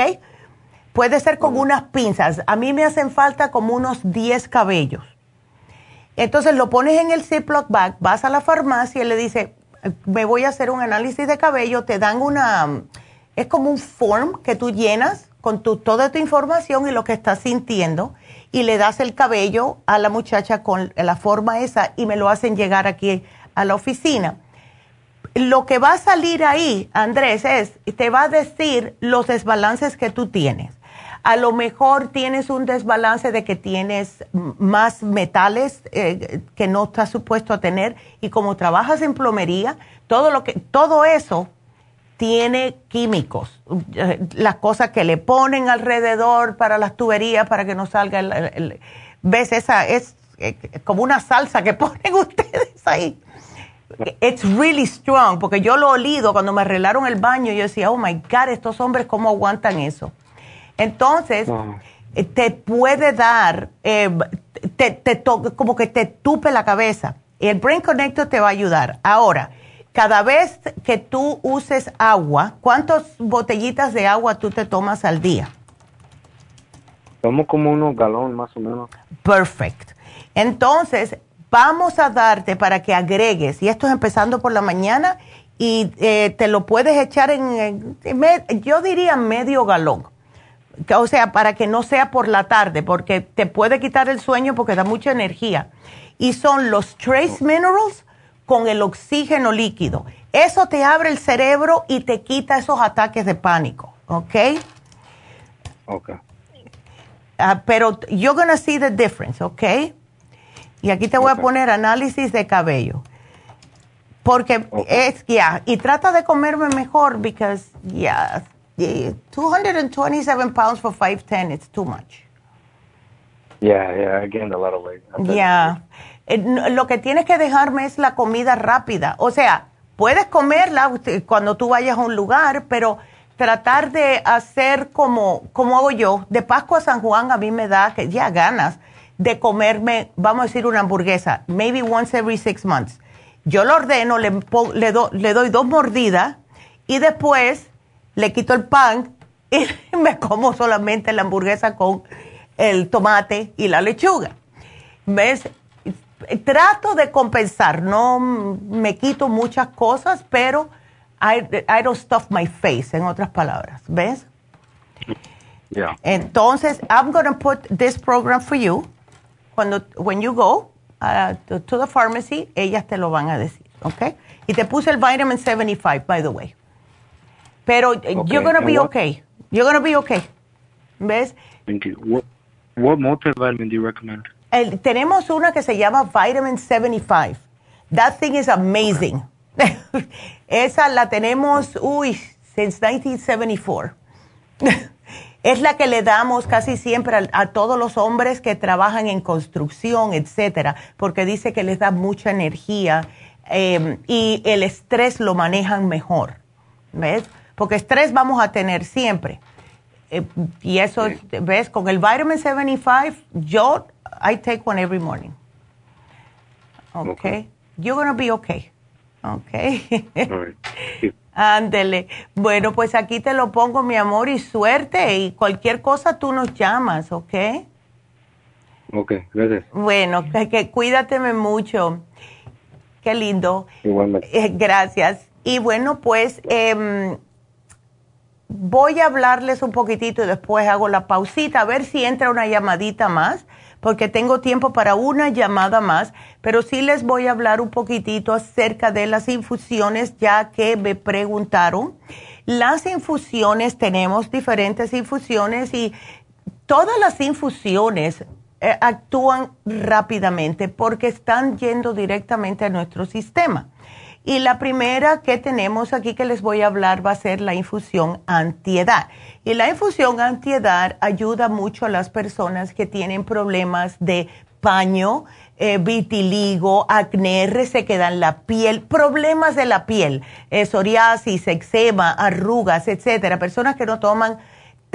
Puede ser con unas pinzas. A mí me hacen falta como unos 10 cabellos. Entonces lo pones en el Ziploc bag, vas a la farmacia y le dices, me voy a hacer un análisis de cabello, te dan una, es como un form que tú llenas con tu, toda tu información y lo que estás sintiendo y le das el cabello a la muchacha con la forma esa y me lo hacen llegar aquí a la oficina lo que va a salir ahí, Andrés, es, te va a decir los desbalances que tú tienes. A lo mejor tienes un desbalance de que tienes más metales eh, que no estás supuesto a tener y como trabajas en plomería, todo lo que todo eso tiene químicos, las cosas que le ponen alrededor para las tuberías para que no salga el, ves esa es eh, como una salsa que ponen ustedes ahí It's really strong, porque yo lo olido cuando me arreglaron el baño, yo decía, oh my God, estos hombres, ¿cómo aguantan eso? Entonces, eh, te puede dar, eh, te, te como que te tupe la cabeza. Y el Brain Connector te va a ayudar. Ahora, cada vez que tú uses agua, ¿cuántas botellitas de agua tú te tomas al día? Tomo como unos galón más o menos. Perfect. Entonces, vamos a darte para que agregues, y esto es empezando por la mañana, y eh, te lo puedes echar en, yo diría medio galón. O sea, para que no sea por la tarde, porque te puede quitar el sueño porque da mucha energía. Y son los trace minerals con el oxígeno líquido. Eso te abre el cerebro y te quita esos ataques de pánico, ¿ok? Ok. Uh, pero you're gonna see the difference, ¿ok? Y aquí te voy a poner análisis de cabello. Porque es, ya, y trata de comerme mejor, because, yeah, 227 pounds for 5'10, it's too much. Yeah, yeah, I gained a lot of weight. Yeah. Lo que tienes que dejarme es la comida rápida. O sea, puedes comerla cuando tú vayas a un lugar, pero tratar de hacer como, como hago yo. De Pascua a San Juan a mí me da que ya ganas de comerme, vamos a decir, una hamburguesa, maybe once every six months. Yo lo ordeno, le, le, le doy dos mordidas y después le quito el pan y me como solamente la hamburguesa con el tomate y la lechuga. ¿Ves? Trato de compensar, no me quito muchas cosas, pero I, I don't stuff my face, en otras palabras. ¿Ves? Yeah. Entonces, I'm going to put this program for you cuando when you go uh, to, the pharmacy, ellas te lo van a decir, ¿ok? Y te puse el vitamin 75, by the way. Pero eh, okay. you're going to be okay. You're going to be okay. ¿Ves? Thank you. What, what multivitamin do you recommend? El, tenemos una que se llama Vitamin 75. That thing is amazing. Esa la tenemos, uy, since 1974. es la que le damos casi siempre a, todos los hombres que trabajan en construcción, etcétera, porque dice que les da mucha energía em, y el estrés lo manejan mejor. ¿Ves? Porque estrés vamos a tener siempre. Eh, y eso, ¿ves? Con el vitamin 75, yo, I take one every morning. Okay. You're going to be okay. Okay. Ándele. Bueno, pues aquí te lo pongo, mi amor, y suerte. Y cualquier cosa tú nos llamas, ¿ok? Ok, gracias. Bueno, que, cuídateme mucho. Qué lindo. Igualmente. Eh, gracias. Y bueno, pues em, voy a hablarles un poquitito y después hago la pausita, a ver si entra una llamadita más porque tengo tiempo para una llamada más, pero sí les voy a hablar un poquitito acerca de las infusiones, ya que me preguntaron. Las infusiones, tenemos diferentes infusiones y todas las infusiones eh, actúan rápidamente porque están yendo directamente a nuestro sistema. Y la primera que tenemos aquí que les voy a hablar va a ser la infusión antiedad. Y la infusión antiedad ayuda mucho a las personas que tienen problemas de paño, eh, vitiligo, acné, resequedad en la piel, problemas de la piel, eh, psoriasis, eczema, arrugas, etcétera. Personas que no toman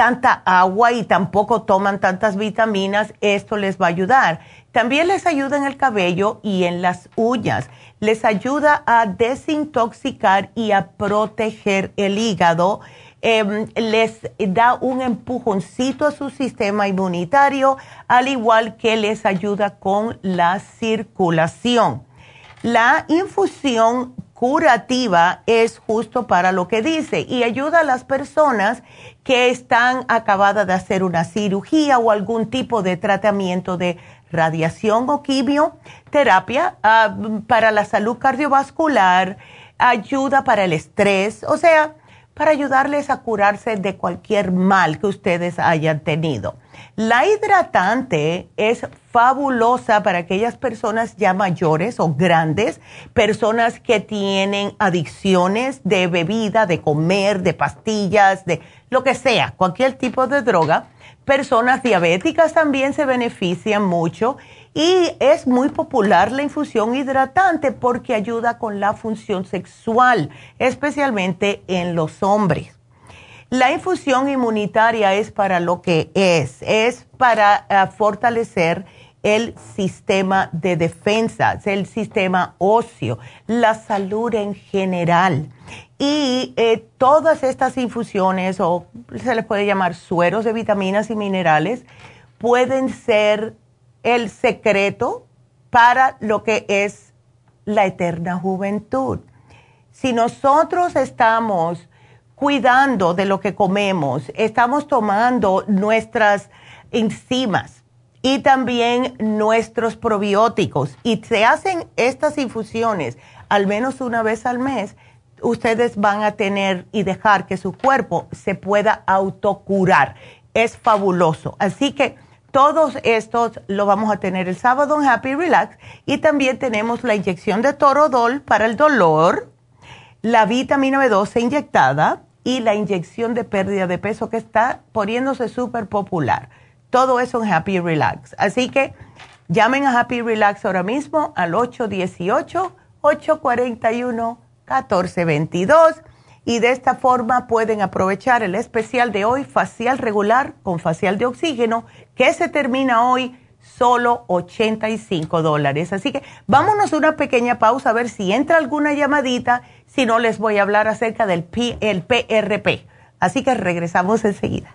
tanta agua y tampoco toman tantas vitaminas, esto les va a ayudar. También les ayuda en el cabello y en las uñas. Les ayuda a desintoxicar y a proteger el hígado Em, les da un empujoncito a su sistema inmunitario, al igual que les ayuda con la circulación. La infusión curativa es justo para lo que dice y ayuda a las personas que están acabadas de hacer una cirugía o algún tipo de tratamiento de radiación o quimioterapia ah, para la salud cardiovascular, ayuda para el estrés, o sea, para ayudarles a curarse de cualquier mal que ustedes hayan tenido. La hidratante es fabulosa para aquellas personas ya mayores o grandes, personas que tienen adicciones de bebida, de comer, de pastillas, de lo que sea, cualquier tipo de droga. Personas diabéticas también se benefician mucho y es muy popular la infusión hidratante porque ayuda con la función sexual, especialmente en los hombres. La infusión inmunitaria es para lo que es, es para eh, fortalecer el sistema de defensa, el sistema óseo, la salud en general. Y eh, todas estas infusiones, o se les puede llamar sueros de vitaminas y minerales, pueden ser el secreto para lo que es la eterna juventud. Si nosotros estamos cuidando de lo que comemos, estamos tomando nuestras enzimas y también nuestros probióticos y se hacen estas infusiones al menos una vez al mes, ustedes van a tener y dejar que su cuerpo se pueda autocurar. Es fabuloso. Así que todos estos lo vamos a tener el sábado en Happy Relax y también tenemos la inyección de Torodol para el dolor, la vitamina B12 inyectada y la inyección de pérdida de peso que está poniéndose súper popular. Todo eso en Happy Relax. Así que llamen a Happy Relax ahora mismo al 818-841-1422 y de esta forma pueden aprovechar el especial de hoy, facial regular con facial de oxígeno, que se termina hoy solo 85 dólares. Así que vámonos a una pequeña pausa a ver si entra alguna llamadita, si no les voy a hablar acerca del el PRP. Así que regresamos enseguida.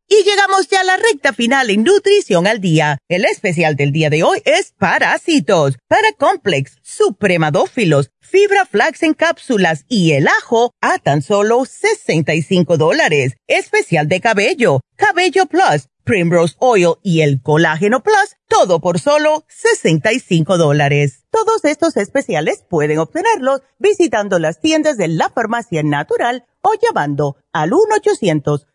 Y llegamos ya a la recta final en Nutrición al Día. El especial del día de hoy es Parásitos, Paracomplex, Supremadófilos, Fibra Flax en cápsulas y el ajo a tan solo 65 dólares. Especial de cabello, Cabello Plus Primrose Oil y el Colágeno Plus, todo por solo 65 dólares. Todos estos especiales pueden obtenerlos visitando las tiendas de la farmacia natural o llamando al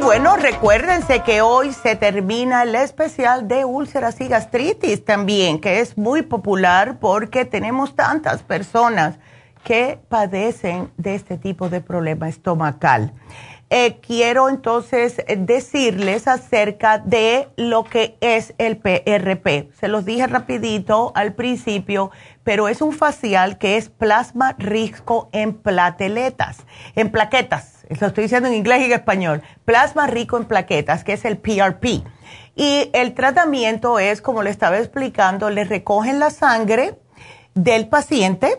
Bueno, recuérdense que hoy se termina el especial de úlceras y gastritis también, que es muy popular porque tenemos tantas personas que padecen de este tipo de problema estomacal. Eh, quiero entonces decirles acerca de lo que es el PRP. Se los dije rapidito al principio, pero es un facial que es plasma rico en plateletas, en plaquetas lo estoy diciendo en inglés y en español, plasma rico en plaquetas, que es el PRP. Y el tratamiento es, como le estaba explicando, le recogen la sangre del paciente,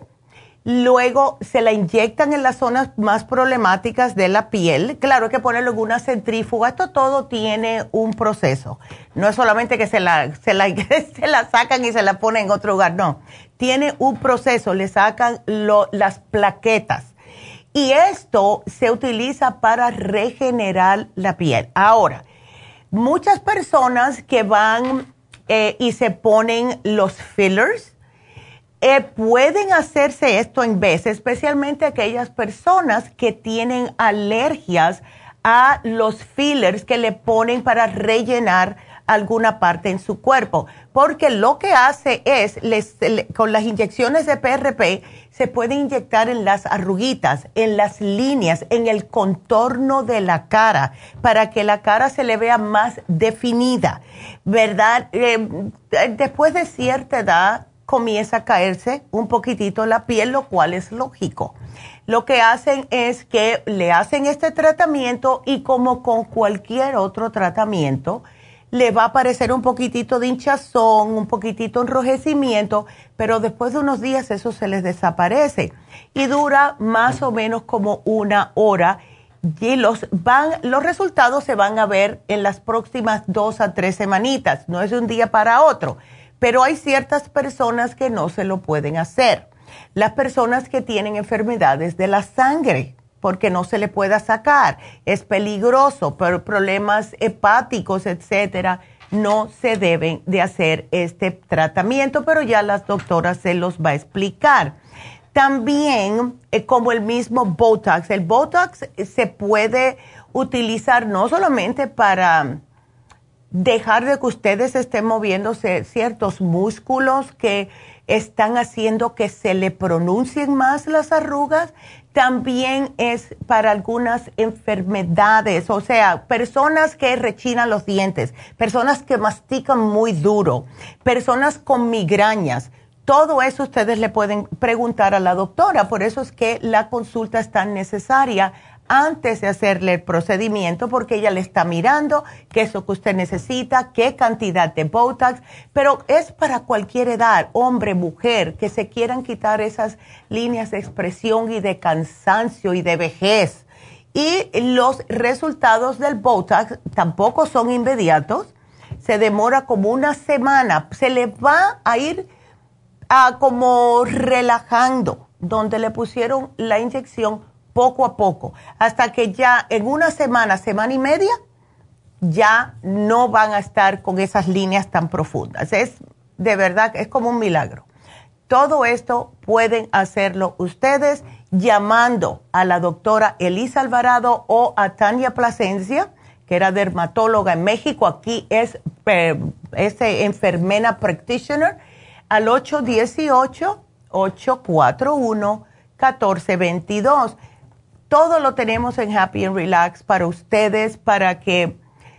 luego se la inyectan en las zonas más problemáticas de la piel. Claro, que ponerlo en una centrífuga. Esto todo tiene un proceso. No es solamente que se la, se la, se la sacan y se la ponen en otro lugar, no. Tiene un proceso, le sacan las plaquetas y esto se utiliza para regenerar la piel. Ahora, muchas personas que van eh, y se ponen los fillers, eh, pueden hacerse esto en veces, especialmente aquellas personas que tienen alergias a los fillers que le ponen para rellenar alguna parte en su cuerpo, porque lo que hace es, con las inyecciones de PRP, se puede inyectar en las arruguitas, en las líneas, en el contorno de la cara, para que la cara se le vea más definida, ¿verdad? Eh, después de cierta edad comienza a caerse un poquitito la piel, lo cual es lógico. Lo que hacen es que le hacen este tratamiento y como con cualquier otro tratamiento, le va a aparecer un poquitito de hinchazón, un poquitito enrojecimiento, pero después de unos días eso se les desaparece y dura más o menos como una hora y los, van, los resultados se van a ver en las próximas dos a tres semanitas, no es de un día para otro, pero hay ciertas personas que no se lo pueden hacer. Las personas que tienen enfermedades de la sangre, porque no se le pueda sacar. Es peligroso, problemas hepáticos, etcétera, no se deben de hacer este tratamiento, pero ya las doctoras se los va a explicar. También, eh, como el mismo Botox, el Botox se puede utilizar no solamente para dejar de que ustedes estén moviéndose ciertos músculos que están haciendo que se le pronuncien más las arrugas, también es para algunas enfermedades, o sea, personas que rechinan los dientes, personas que mastican muy duro, personas con migrañas. Todo eso ustedes le pueden preguntar a la doctora, por eso es que la consulta es tan necesaria antes de hacerle el procedimiento porque ella le está mirando qué es lo que usted necesita, qué cantidad de Botox, pero es para cualquier edad, hombre, mujer, que se quieran quitar esas líneas de expresión y de cansancio y de vejez. Y los resultados del Botox tampoco son inmediatos, se demora como una semana, se le va a ir a como relajando, donde le pusieron la inyección poco a poco, hasta que ya en una semana, semana y media, ya no van a estar con esas líneas tan profundas. Es de verdad, es como un milagro. Todo esto pueden hacerlo ustedes llamando a la doctora Elisa Alvarado o a Tania Plasencia, que era dermatóloga en México, aquí es, eh, enfermera practitioner, al 818-841-1422 todo lo tenemos en Happy and Relax para ustedes, para que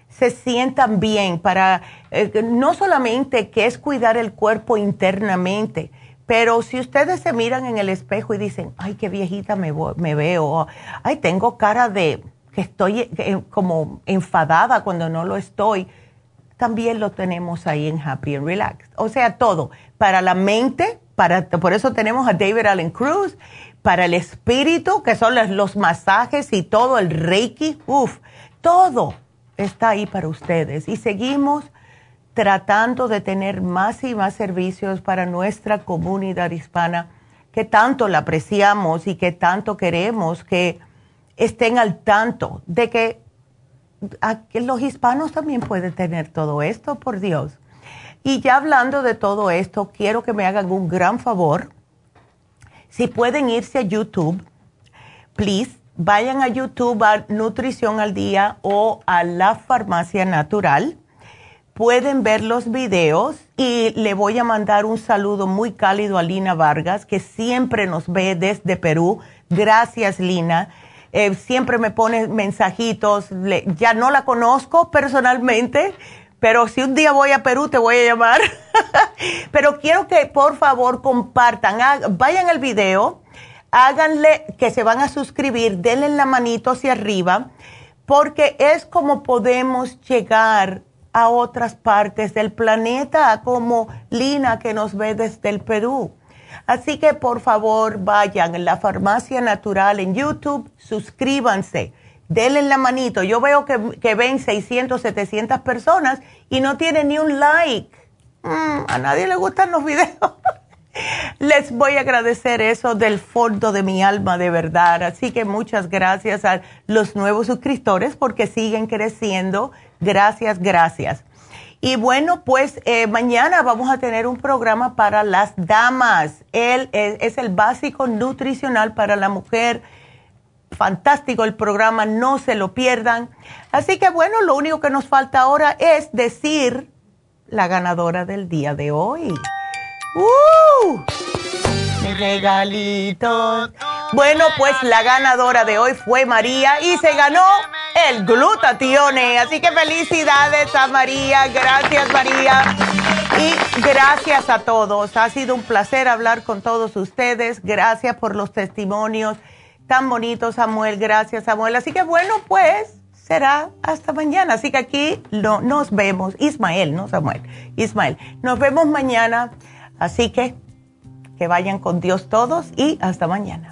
se sientan bien, para eh, no solamente que es cuidar el cuerpo internamente, pero si ustedes se miran en el espejo y dicen, ay, qué viejita me, me veo, ay, tengo cara de que estoy eh, como enfadada cuando no lo estoy, también lo tenemos ahí en Happy and Relax. O sea, todo, para la mente, para, por eso tenemos a David Allen Cruz para el espíritu, que son los, masajes y todo, el reiki, uff, todo está ahí para ustedes. Y seguimos tratando de tener más y más servicios para nuestra comunidad hispana, que tanto la apreciamos y que tanto queremos que estén al tanto de que, los hispanos también pueden tener todo esto, por Dios. Y ya hablando de todo esto, quiero que me hagan un gran favor. Si pueden irse a YouTube, please, vayan a YouTube a Nutrición al Día o a la Farmacia Natural pueden ver los videos y le voy a mandar un saludo muy cálido a Lina Vargas, que siempre nos ve desde Perú. Gracias, Lina. Eh, siempre me pone mensajitos. ya no la conozco personalmente, pero si un día voy a Perú te voy a llamar. pero quiero que por favor compartan, vayan al video, háganle que se van a suscribir, denle la manito hacia arriba, porque es como podemos llegar a otras partes del planeta, como Lina que nos ve desde el Perú. Así que por favor vayan a la farmacia natural en YouTube, suscríbanse, denle la manito. Yo veo que, ven 600, 700 personas y no tienen ni un like. Mm, a nadie le gustan los videos. Les voy a agradecer eso del fondo de mi alma, de verdad. Así que muchas gracias a los nuevos suscriptores porque siguen creciendo Gracias, gracias. Y bueno, pues eh, mañana vamos a tener un programa para las damas. Él es, el básico nutricional para la mujer. Fantástico el programa, no se lo pierdan. Así que bueno, lo único que nos falta ahora es decir la ganadora del día de hoy. ¡Uh! Regalitos. Bueno, pues la ganadora de hoy fue María y se ganó el glutatione. Así que felicidades a María. Gracias, María. Y gracias a todos. Ha sido un placer hablar con todos ustedes. Gracias por los testimonios tan bonitos, Samuel. Gracias, Samuel. Así que bueno, pues será hasta mañana. Así que aquí nos vemos. Ismael, no Samuel. Ismael. Nos vemos mañana. Así que que vayan con Dios todos y hasta mañana.